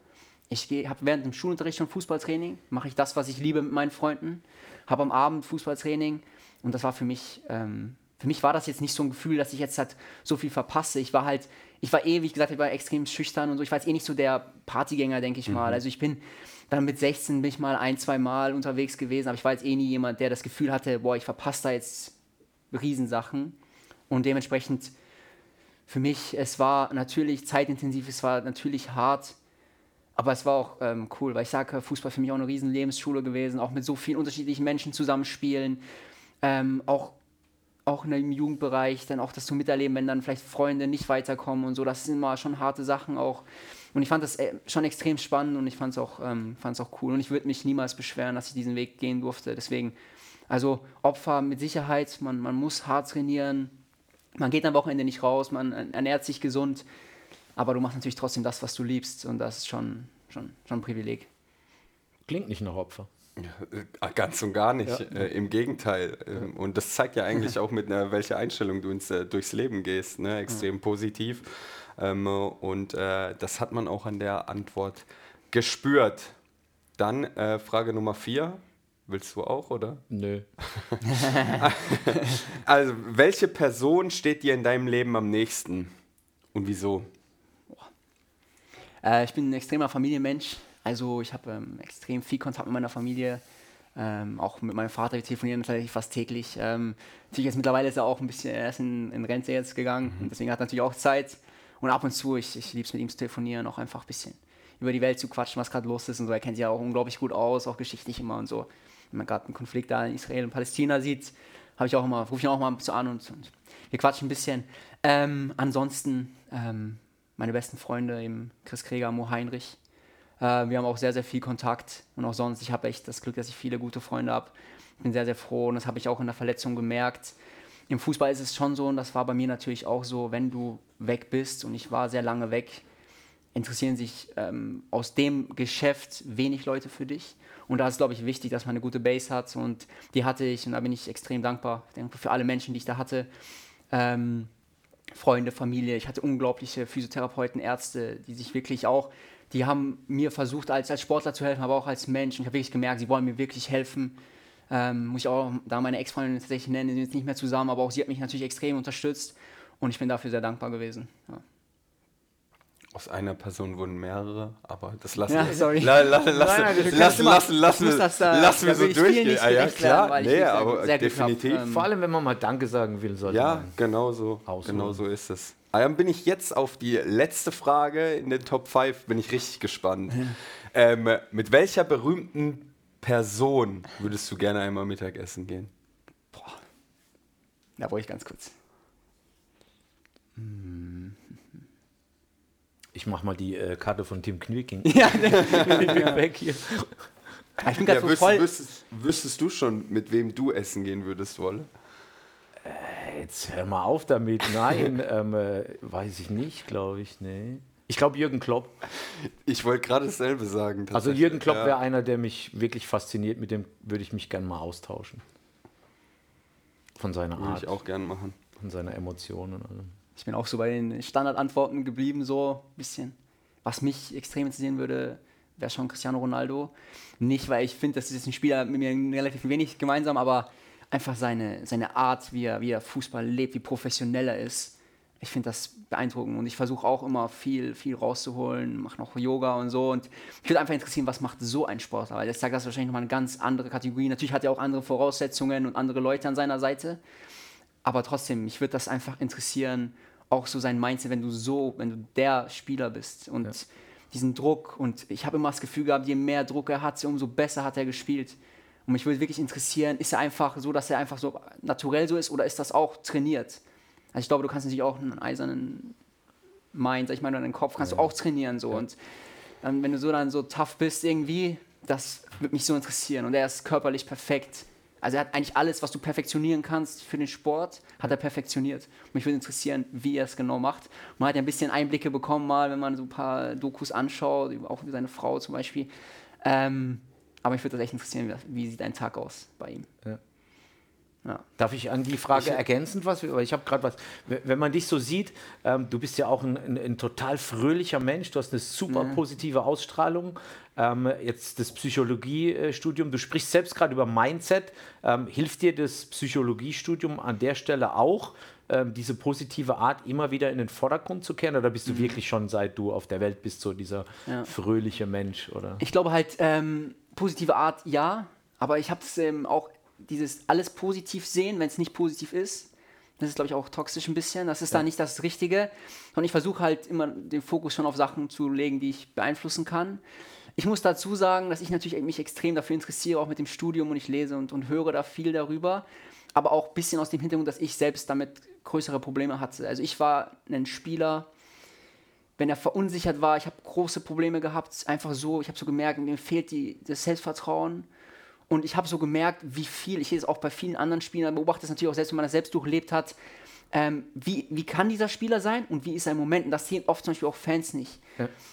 ich habe während dem Schulunterricht schon Fußballtraining, mache ich das, was ich liebe mit meinen Freunden, habe am Abend Fußballtraining und das war für mich, ähm, für mich war das jetzt nicht so ein Gefühl, dass ich jetzt halt so viel verpasse. Ich war halt, ich war eh, wie gesagt, ich war extrem schüchtern und so. Ich war jetzt eh nicht so der Partygänger, denke ich mal. Also ich bin dann mit 16 bin ich mal ein, zwei Mal unterwegs gewesen, aber ich war jetzt eh nie jemand, der das Gefühl hatte, boah, ich verpasse da jetzt Riesensachen. Und dementsprechend für mich, es war natürlich zeitintensiv, es war natürlich hart, aber es war auch ähm, cool, weil ich sage, Fußball für mich auch eine riesen Lebensschule gewesen, auch mit so vielen unterschiedlichen Menschen zusammenspielen, ähm, auch, auch dem Jugendbereich, dann auch das zu miterleben, wenn dann vielleicht Freunde nicht weiterkommen und so, das sind immer schon harte Sachen auch. Und ich fand das äh, schon extrem spannend und ich fand es auch, ähm, auch cool und ich würde mich niemals beschweren, dass ich diesen Weg gehen durfte. Deswegen, also Opfer mit Sicherheit, man, man muss hart trainieren, man geht am Wochenende nicht raus, man ernährt sich gesund, aber du machst natürlich trotzdem das, was du liebst und das ist schon, schon, schon ein Privileg. Klingt nicht nach Opfer. Äh, Ganz und gar nicht. Äh, Im Gegenteil. Ähm, Und das zeigt ja eigentlich auch mit einer, welcher Einstellung du ins, äh, durchs Leben gehst. Ne? Extrem positiv. Ähm, und äh, das hat man auch an der Antwort gespürt. Dann äh, Frage Nummer vier. Willst du auch, oder? Nö. Also, welche Person steht dir in deinem Leben am nächsten? Und wieso? Äh, ich bin ein extremer Familienmensch. Also ich habe ähm, extrem viel Kontakt mit meiner Familie. Ähm, auch mit meinem Vater, wir telefonieren tatsächlich fast täglich. Ähm, natürlich jetzt mittlerweile ist er auch ein bisschen, er ist in, in Rente jetzt gegangen. Und deswegen hat er natürlich auch Zeit. Und ab und zu, ich, ich liebe es mit ihm zu telefonieren, auch einfach ein bisschen über die Welt zu quatschen, was gerade los ist und so. Er kennt sich ja auch unglaublich gut aus, auch geschichtlich immer und so. Wenn man gerade einen Konflikt da in Israel und Palästina sieht, habe ich auch immer, rufe ich ihn auch mal so an und, und wir quatschen ein bisschen. Ähm, ansonsten ähm, meine besten Freunde, eben Chris Kreger, Mo Heinrich. Äh, wir haben auch sehr, sehr viel Kontakt und auch sonst. Ich habe echt das Glück, dass ich viele gute Freunde habe. Bin sehr, sehr froh und das habe ich auch in der Verletzung gemerkt. Im Fußball ist es schon so und das war bei mir natürlich auch so, wenn du weg bist und ich war sehr lange weg, interessieren sich ähm, aus dem Geschäft wenig Leute für dich. Und da ist, glaube ich, wichtig, dass man eine gute Base hat. Und die hatte ich und da bin ich extrem dankbar. Dankbar für alle Menschen, die ich da hatte. Ähm, Freunde, Familie. Ich hatte unglaubliche Physiotherapeuten, Ärzte, die sich wirklich auch, die haben mir versucht, als, als Sportler zu helfen, aber auch als Mensch. Und ich habe wirklich gemerkt, sie wollen mir wirklich helfen. Ähm, muss ich auch da meine Ex-Freundin tatsächlich nennen, die sind jetzt nicht mehr zusammen, aber auch sie hat mich natürlich extrem unterstützt. Und ich bin dafür sehr dankbar gewesen. Ja. Aus einer Person wurden mehrere, aber das lassen Ja, wir. sorry. La, la, lassen, Nein, nein, ich lassen, muss das da- lassen wir so durchgehen. nicht Ah, ja, werden, klar, weil ich nee, aber definitiv. Ähm, Vor allem, wenn man mal Danke sagen will, sollte Ja, man. genau so. Genau so ist es. Ah, Dann bin ich jetzt auf die letzte Frage in den Top 5, bin ich richtig gespannt. Ähm, mit welcher berühmten Person würdest du gerne einmal Mittagessen gehen? Da wollte ich ganz kurz. Ich mach mal die äh, Karte von Tim Knüking. Ja, weg hier. ich bin gerade Ja, so wüs voll. wüsstest, wüsstest du schon, mit wem du essen gehen würdest, Wolle? Jetzt hör mal auf damit. Nein, ähm, äh, weiß ich nicht, glaube ich. Nee. Ich glaube Jürgen Klopp. Ich wollte gerade dasselbe sagen. Also. Jürgen Klopp Ja. wäre einer, der mich wirklich fasziniert. Mit dem würde ich mich gerne mal austauschen. Von seiner Würde Art, ich auch gern machen. von seiner Emotion und allem. Ich bin auch so bei den Standardantworten geblieben, so ein bisschen. Was mich extrem interessieren würde, wäre schon Cristiano Ronaldo. Nicht, weil ich finde, das ist ein Spieler mit mir relativ wenig gemeinsam, aber einfach seine, seine Art, wie er, wie er Fußball lebt, wie professionell er ist. Ich finde das beeindruckend und ich versuche auch immer viel, viel rauszuholen, mache noch Yoga und so. Und ich würde einfach interessieren, was macht so ein Sportler? Weil ich sage, das wahrscheinlich nochmal eine ganz andere Kategorie. Natürlich hat er auch andere Voraussetzungen und andere Leute an seiner Seite. Aber trotzdem, mich würde das einfach interessieren, auch so sein Mindset, wenn du so, wenn du der Spieler bist und diesen Druck. Und ich habe immer das Gefühl gehabt, je mehr Druck er hat, umso besser hat er gespielt. Und mich würde wirklich interessieren, ist er einfach so, dass er einfach so naturell so ist oder ist das auch trainiert? Also ich glaube, du kannst natürlich auch einen eisernen Mind, sag ich mal, deinen Kopf kannst du auch trainieren so. Und ähm, wenn du so dann so tough bist irgendwie, das würde mich so interessieren. Und er ist körperlich perfekt. Also er hat eigentlich alles, was du perfektionieren kannst für den Sport, hat er perfektioniert. Und mich würde interessieren, wie er es genau macht. Man hat ja ein bisschen Einblicke bekommen mal, wenn man so ein paar Dokus anschaut, auch über seine Frau zum Beispiel. Ähm, aber mich würde das echt interessieren, wie, sieht ein Tag aus bei ihm. Darf ich an die Frage ergänzend was? Weil ich habe gerade was. Wenn man dich so sieht, ähm, du bist ja auch ein, ein, ein total fröhlicher Mensch. Du hast eine super positive Ausstrahlung. Ähm, jetzt das Psychologiestudium. Du sprichst selbst gerade über Mindset. Ähm, hilft dir das Psychologiestudium an der Stelle auch, ähm, diese positive Art immer wieder in den Vordergrund zu kehren? Oder bist du wirklich schon seit du auf der Welt bist so dieser Ja. fröhliche Mensch? Oder? Ich glaube halt, ähm, positive Art ja, aber ich habe es ähm, auch, dieses alles positiv sehen, wenn es nicht positiv ist. Das ist, glaube ich, auch toxisch ein bisschen. Das ist da nicht das Richtige. Und ich versuche halt immer den Fokus schon auf Sachen zu legen, die ich beeinflussen kann. Ich muss dazu sagen, dass ich natürlich mich extrem dafür interessiere, auch mit dem Studium und ich lese und, und höre da viel darüber. Aber auch ein bisschen aus dem Hintergrund, dass ich selbst damit größere Probleme hatte. Also ich war ein Spieler, wenn er verunsichert war, ich habe große Probleme gehabt, einfach so, ich habe so gemerkt, mir fehlt die, das Selbstvertrauen. Und ich habe so gemerkt, wie viel, ich sehe es auch bei vielen anderen Spielern, beobachte es natürlich auch selbst, wenn man das selbst durchlebt hat, ähm, wie, wie kann dieser Spieler sein und wie ist sein Moment? Und das sehen oft zum Beispiel auch Fans nicht.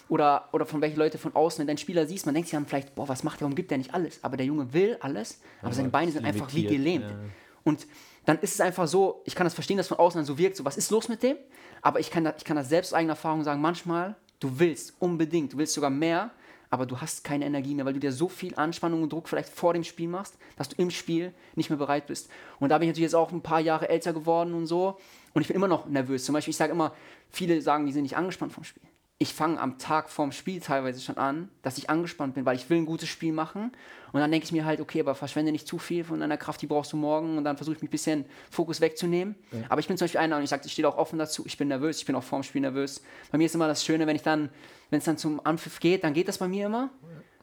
Oder, oder von welchen Leute von außen, wenn du einen Spieler siehst, man denkt sich dann vielleicht, boah, was macht der, warum gibt der nicht alles? Aber der Junge will alles, aber seine Beine sind einfach wie gelähmt. ja. Und dann ist es einfach so, ich kann das verstehen, dass von außen dann so wirkt, so was ist los mit dem? Aber ich kann, da, ich kann das selbst eigener Erfahrung sagen, manchmal, du willst unbedingt, du willst sogar mehr, aber du hast keine Energie mehr, weil du dir so viel Anspannung und Druck vielleicht vor dem Spiel machst, dass du im Spiel nicht mehr bereit bist. Und da bin ich natürlich jetzt auch ein paar Jahre älter geworden und so. Und ich bin immer noch nervös. Zum Beispiel, ich sage immer, viele sagen, die sind nicht angespannt vom Spiel ich fange am Tag vorm Spiel teilweise schon an, dass ich angespannt bin, weil ich will ein gutes Spiel machen. Und dann denke ich mir halt, okay, aber verschwende nicht zu viel von deiner Kraft, die brauchst du morgen. Und dann versuche ich mich ein bisschen Fokus wegzunehmen. Ja. Aber ich bin zum Beispiel einer und ich sage, ich stehe auch offen dazu, ich bin nervös, ich bin auch vorm Spiel nervös. Bei mir ist immer das Schöne, wenn ich dann, wenn es dann zum Anpfiff geht, dann geht das bei mir immer.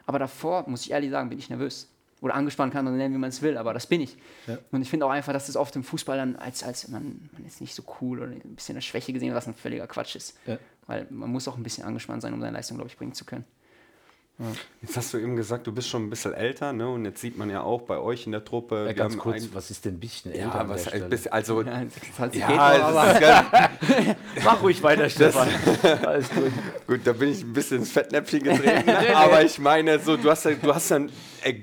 Aber davor, muss ich ehrlich sagen, bin ich nervös. Oder angespannt kann man nennen, wie man es will, aber das bin ich. Ja. Und ich finde auch einfach, dass das oft im Fußball dann als, als man, man ist nicht so cool oder ein bisschen eine Schwäche gesehen, was ein völliger Quatsch ist. Ja. Weil man muss auch ein bisschen angespannt sein, um seine Leistung, glaube ich, bringen zu können. Ja. Jetzt hast du eben gesagt, du bist schon ein bisschen älter, ne? Und jetzt sieht man ja auch bei euch in der Truppe. Ja, ganz kurz, was ist denn ein bisschen älter? Ja, was, bisschen, also. Ja, ja, geht Mach ruhig weiter, Stefan. Alles gut. gut, da bin ich ein bisschen ins Fettnäpfchen getreten. aber ich meine, so, du hast ja, du hast ja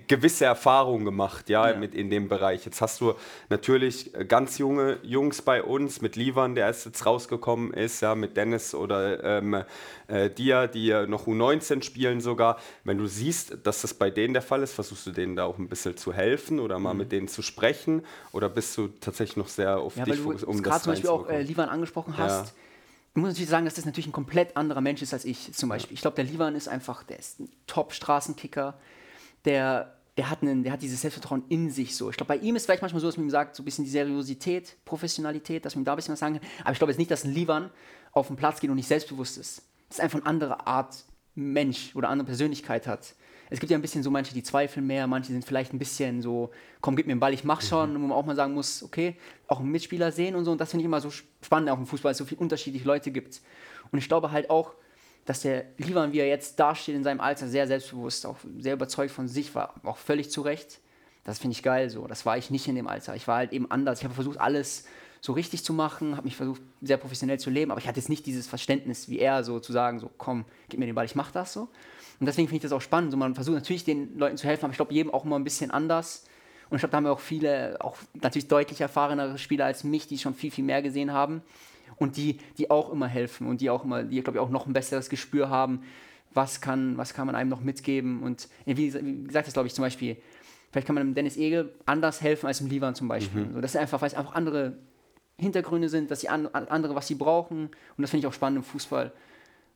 gewisse Erfahrungen gemacht, ja, ja, Mit in dem Bereich. Jetzt hast du natürlich ganz junge Jungs bei uns, mit Livan, der erst jetzt rausgekommen ist, ja, mit Dennis oder ähm, äh, Dia, die noch U19 spielen sogar. Wenn du siehst, dass das bei denen der Fall ist, versuchst du denen da auch ein bisschen zu helfen oder mal mhm. mit denen zu sprechen oder bist du tatsächlich noch sehr auf ja, dich fokussiert, um das gerade zum Beispiel auch äh, Livan angesprochen hast. Ja. Ich muss natürlich sagen, dass das natürlich ein komplett anderer Mensch ist als ich zum Beispiel. Ich glaube, der Livan ist einfach, der ist ein Top-Straßenkicker der, der, hat einen, der hat dieses Selbstvertrauen in sich so. Ich glaube, bei ihm ist vielleicht manchmal so, dass man ihm sagt, so ein bisschen die Seriosität, Professionalität, dass man ihm da ein bisschen was sagen kann. Aber ich glaube jetzt nicht, dass ein Livan auf den Platz geht und nicht selbstbewusst ist. Das ist einfach eine andere Art Mensch oder andere Persönlichkeit hat. Es gibt ja ein bisschen so manche, die zweifeln mehr, manche sind vielleicht ein bisschen so, komm, gib mir den Ball, ich mach schon, mhm. wo man auch mal sagen muss, okay, auch einen Mitspieler sehen und so. Und das finde ich immer so spannend, auch im Fußball, weil es so viele unterschiedliche Leute gibt. Und ich glaube halt auch, dass der Livan, wie er jetzt dasteht in seinem Alter, sehr selbstbewusst, auch sehr überzeugt von sich war, auch völlig zu Recht. Das finde ich geil so. Das war ich nicht in dem Alter. Ich war halt eben anders. Ich habe versucht, alles so richtig zu machen, habe mich versucht, sehr professionell zu leben, aber ich hatte jetzt nicht dieses Verständnis wie er, so zu sagen, so komm, gib mir den Ball, ich mache das so. Und deswegen finde ich das auch spannend. So, man versucht natürlich den Leuten zu helfen, aber ich glaube, jedem auch immer ein bisschen anders. Und ich glaube, da haben wir auch viele, auch natürlich deutlich erfahrenere Spieler als mich, die schon viel, viel mehr gesehen haben und die, die auch immer helfen und die auch immer, die glaube ich auch noch ein besseres Gespür haben, was kann, was kann man einem noch mitgeben und wie, wie gesagt, das glaube ich zum Beispiel, vielleicht kann man dem Dennis Egel anders helfen als dem Livan zum Beispiel. Mhm. So, das ist einfach, weil es einfach andere Hintergründe sind, dass sie an, andere, was sie brauchen und das finde ich auch spannend im Fußball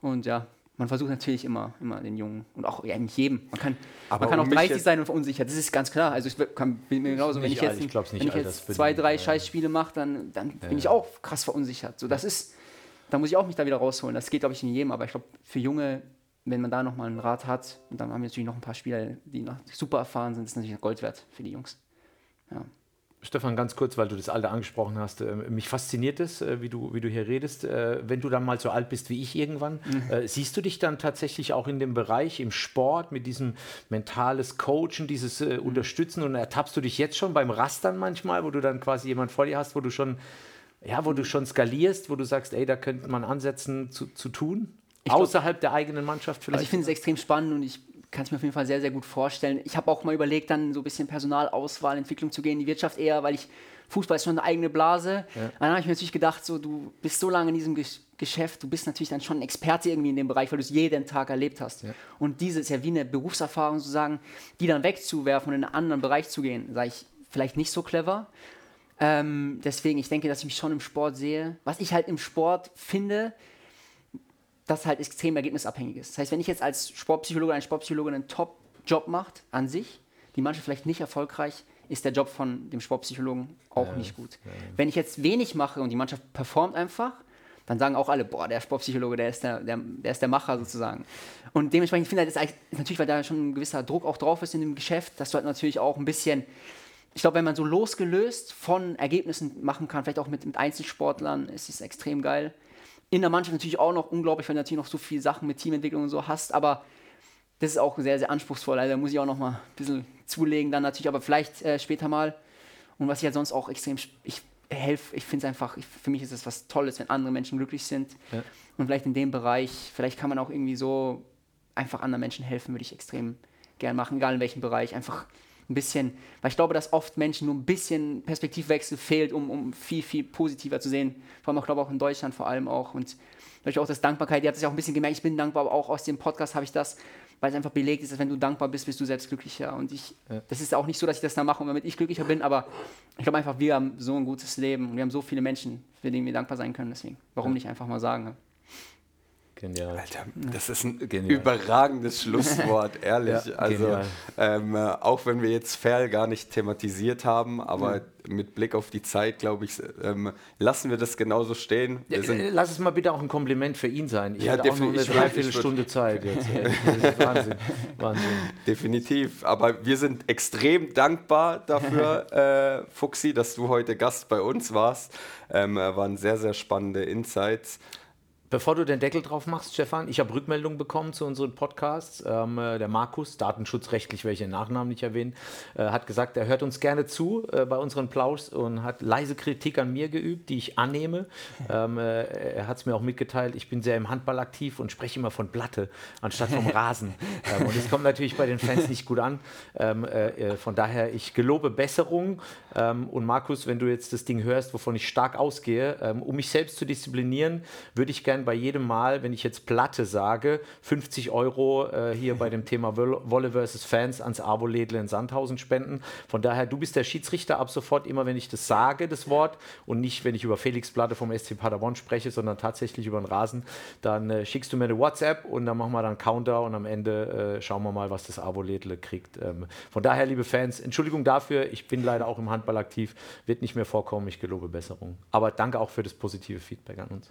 und ja, man versucht natürlich immer, immer den Jungen und auch ja, nicht jedem. Man kann, man kann auch 30 sein und verunsichert, das ist ganz klar. Also ich kann, bin mir genauso, wenn ich jetzt, ich nicht, wenn ich jetzt zwei, drei. Scheißspiele mache, dann, dann ja. bin ich auch krass verunsichert. So, das ist, da muss ich auch mich da wieder rausholen. Das geht, glaube ich, in jedem, aber ich glaube, für Junge, wenn man da nochmal einen Rat hat, und dann haben wir natürlich noch ein paar Spieler, die noch super erfahren sind, ist natürlich Gold wert für die Jungs. Ja. Stefan, ganz kurz, weil du das Alter angesprochen hast. Äh, mich fasziniert es, äh, wie, du, wie du hier redest. Äh, wenn du dann mal so alt bist wie ich irgendwann, mhm. siehst du dich dann tatsächlich auch in dem Bereich, im Sport, mit diesem mentales Coachen, dieses mhm. Unterstützen und ertappst du dich jetzt schon beim Rastern manchmal, wo du dann quasi jemand vor dir hast, wo du schon, ja, wo du schon skalierst, wo du sagst, ey, da könnte man ansetzen zu, zu tun? Ich Außerhalb glaub, der eigenen Mannschaft vielleicht? Also ich finde es extrem spannend und ich kann es mir auf jeden Fall sehr, sehr gut vorstellen. Ich habe auch mal überlegt, dann so ein bisschen Personalauswahl, Entwicklung zu gehen, in die Wirtschaft eher, weil ich Fußball ist schon eine eigene Blase. Ja. Dann habe ich mir natürlich gedacht, so du bist so lange in diesem Geschäft, du bist natürlich dann schon ein Experte irgendwie in dem Bereich, weil du es jeden Tag erlebt hast. Ja. Und diese ist ja wie eine Berufserfahrung sozusagen, die dann wegzuwerfen und in einen anderen Bereich zu gehen, sage ich vielleicht nicht so clever. Ähm, deswegen, ich denke, dass ich mich schon im Sport sehe. Was ich halt im Sport finde, das halt extrem ergebnisabhängig ist. Das heißt, wenn ich jetzt als Sportpsychologe, ein Sportpsychologe einen Top-Job macht an sich, die Mannschaft vielleicht nicht erfolgreich, ist der Job von dem Sportpsychologen auch ja, nicht gut. Ja. Wenn ich jetzt wenig mache und die Mannschaft performt einfach, dann sagen auch alle, boah, der Sportpsychologe, der ist der, der, der ist der Macher sozusagen. Und dementsprechend finde ich, das ist natürlich, weil da schon ein gewisser Druck auch drauf ist in dem Geschäft, dass du halt natürlich auch ein bisschen, ich glaube, wenn man so losgelöst von Ergebnissen machen kann, vielleicht auch mit, mit Einzelsportlern, ist es extrem geil in der Mannschaft natürlich auch noch unglaublich, weil du natürlich noch so viele Sachen mit Teamentwicklung und so hast, aber das ist auch sehr, sehr anspruchsvoll. Also da muss ich auch noch mal ein bisschen zulegen, dann natürlich, aber vielleicht äh, später mal. Und was ich halt sonst auch extrem, ich helfe, ich finde es einfach, ich, für mich ist es was Tolles, wenn andere Menschen glücklich sind. Ja. Und vielleicht in dem Bereich, vielleicht kann man auch irgendwie so einfach anderen Menschen helfen, würde ich extrem gern machen, egal in welchem Bereich. Einfach ein bisschen, weil ich glaube, dass oft Menschen nur ein bisschen Perspektivwechsel fehlt, um, um viel, viel positiver zu sehen. Vor allem auch, glaube auch in Deutschland vor allem auch. Und natürlich auch das Dankbarkeit, ihr habt es ja auch ein bisschen gemerkt, ich bin dankbar, aber auch aus dem Podcast habe ich das, weil es einfach belegt ist, dass wenn du dankbar bist, bist du selbst glücklicher. Und ich, ja. das ist auch nicht so, dass ich das da mache, damit ich glücklicher bin, aber ich glaube einfach, wir haben so ein gutes Leben und wir haben so viele Menschen, für die wir dankbar sein können. Deswegen, warum ja. nicht einfach mal sagen? Ne? Genial. Alter, das ist ein genial. überragendes Schlusswort, ehrlich. Ja, also, ähm, äh, auch wenn wir jetzt Ferl gar nicht thematisiert haben, aber ja. mit Blick auf die Zeit, glaube ich, ähm, lassen wir das genauso stehen. Ja, lass es mal bitte auch ein Kompliment für ihn sein. Ich ja, hatte auch noch eine Dreiviertelstunde Zeit jetzt. Wahnsinn. Wahnsinn. Definitiv. Aber wir sind extrem dankbar dafür, äh, Fuxi, dass du heute Gast bei uns warst. Ähm, waren sehr, sehr spannende Insights. Bevor du den Deckel drauf machst, Stefan, ich habe Rückmeldungen bekommen zu unseren Podcasts. Ähm, äh, der Markus, datenschutzrechtlich welche Nachnamen nicht erwähnen, äh, hat gesagt, er hört uns gerne zu äh, bei unseren Plauschs und hat leise Kritik an mir geübt, die ich annehme. Ähm, äh, er hat es mir auch mitgeteilt, ich bin sehr im Handball aktiv und spreche immer von Platte anstatt vom Rasen. ähm, und das kommt natürlich bei den Fans nicht gut an. Ähm, äh, äh, von daher, ich gelobe Besserung. Ähm, und Markus, wenn du jetzt das Ding hörst, wovon ich stark ausgehe, ähm, um mich selbst zu disziplinieren, würde ich gerne bei jedem Mal, wenn ich jetzt Platte sage, 50 Euro äh, hier bei dem Thema Wolle versus Fans ans Abo-Lädle in Sandhausen spenden. Von daher, du bist der Schiedsrichter ab sofort, immer wenn ich das sage, das Wort, und nicht, wenn ich über Felix Platte vom SC Paderborn spreche, sondern tatsächlich über den Rasen, dann äh, schickst du mir eine WhatsApp und dann machen wir dann Counter und am Ende äh, schauen wir mal, was das Abo-Lädle kriegt. Ähm, von daher, liebe Fans, Entschuldigung dafür, ich bin leider auch im Handball aktiv, wird nicht mehr vorkommen, ich gelobe Besserung. Aber danke auch für das positive Feedback an uns.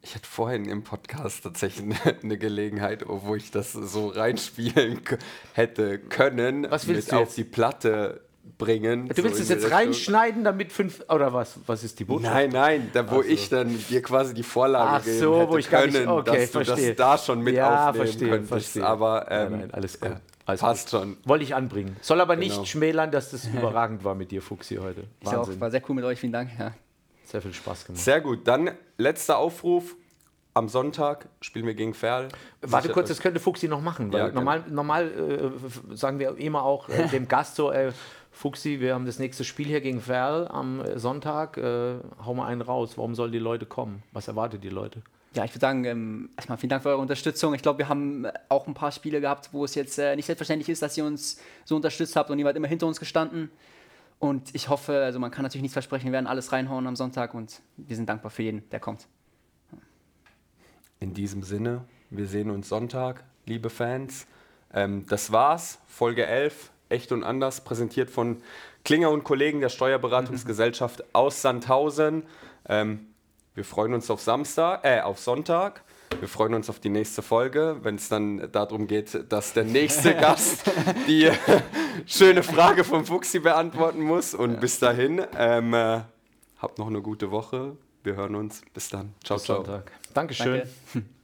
Ich hatte vorhin im Podcast tatsächlich eine Gelegenheit, wo ich das so reinspielen hätte können. Was willst du auf die Platte bringen. Du willst so es jetzt Richtung. reinschneiden, damit fünf oder was? Was ist die Botschaft? Nein, nein, da wo also. ich dann dir quasi die Vorlage Ach so, hätte wo ich können, nicht, okay, dass verstehe. du das da schon mit ja, aufnehmen verstehe, könntest. Verstehe. Aber ähm, nein, nein, alles gut. Alles passt gut. schon. Wollte ich anbringen. Soll aber genau. nicht schmälern, dass das überragend war mit dir, Fuchsi, heute. Wahnsinn. Auch, war sehr cool mit euch, vielen Dank. Ja. Sehr viel Spaß gemacht. Sehr gut. Dann letzter Aufruf am Sonntag spielen wir gegen Ferl. Warte kurz, das könnte Fuxi noch machen. Weil ja, normal normal äh, sagen wir immer auch äh, dem Gast so, äh, Fuxi, wir haben das nächste Spiel hier gegen Ferl am äh, Sonntag. Äh, hau mal einen raus. Warum sollen die Leute kommen? Was erwartet die Leute? Ja, ich würde sagen, ähm, erstmal vielen Dank für eure Unterstützung. Ich glaube, wir haben auch ein paar Spiele gehabt, wo es jetzt äh, nicht selbstverständlich ist, dass ihr uns so unterstützt habt und ihr wart immer hinter uns gestanden. Und ich hoffe, also man kann natürlich nichts versprechen, wir werden alles reinhauen am Sonntag und wir sind dankbar für jeden, der kommt. In diesem Sinne, wir sehen uns Sonntag, liebe Fans. Ähm, das war's, Folge 11, echt und anders, präsentiert von Klinger und Kollegen der Steuerberatungsgesellschaft aus Sandhausen. Ähm, wir freuen uns auf Samstag, äh, auf Sonntag. Wir freuen uns auf die nächste Folge, wenn es dann darum geht, dass der nächste Gast die schöne Frage vom Fuchsi beantworten muss. Und ja. bis dahin, ähm, äh, habt noch eine gute Woche. Wir hören uns. Bis dann. Ciao, Bis ciao. Sonntag. Dankeschön. Danke.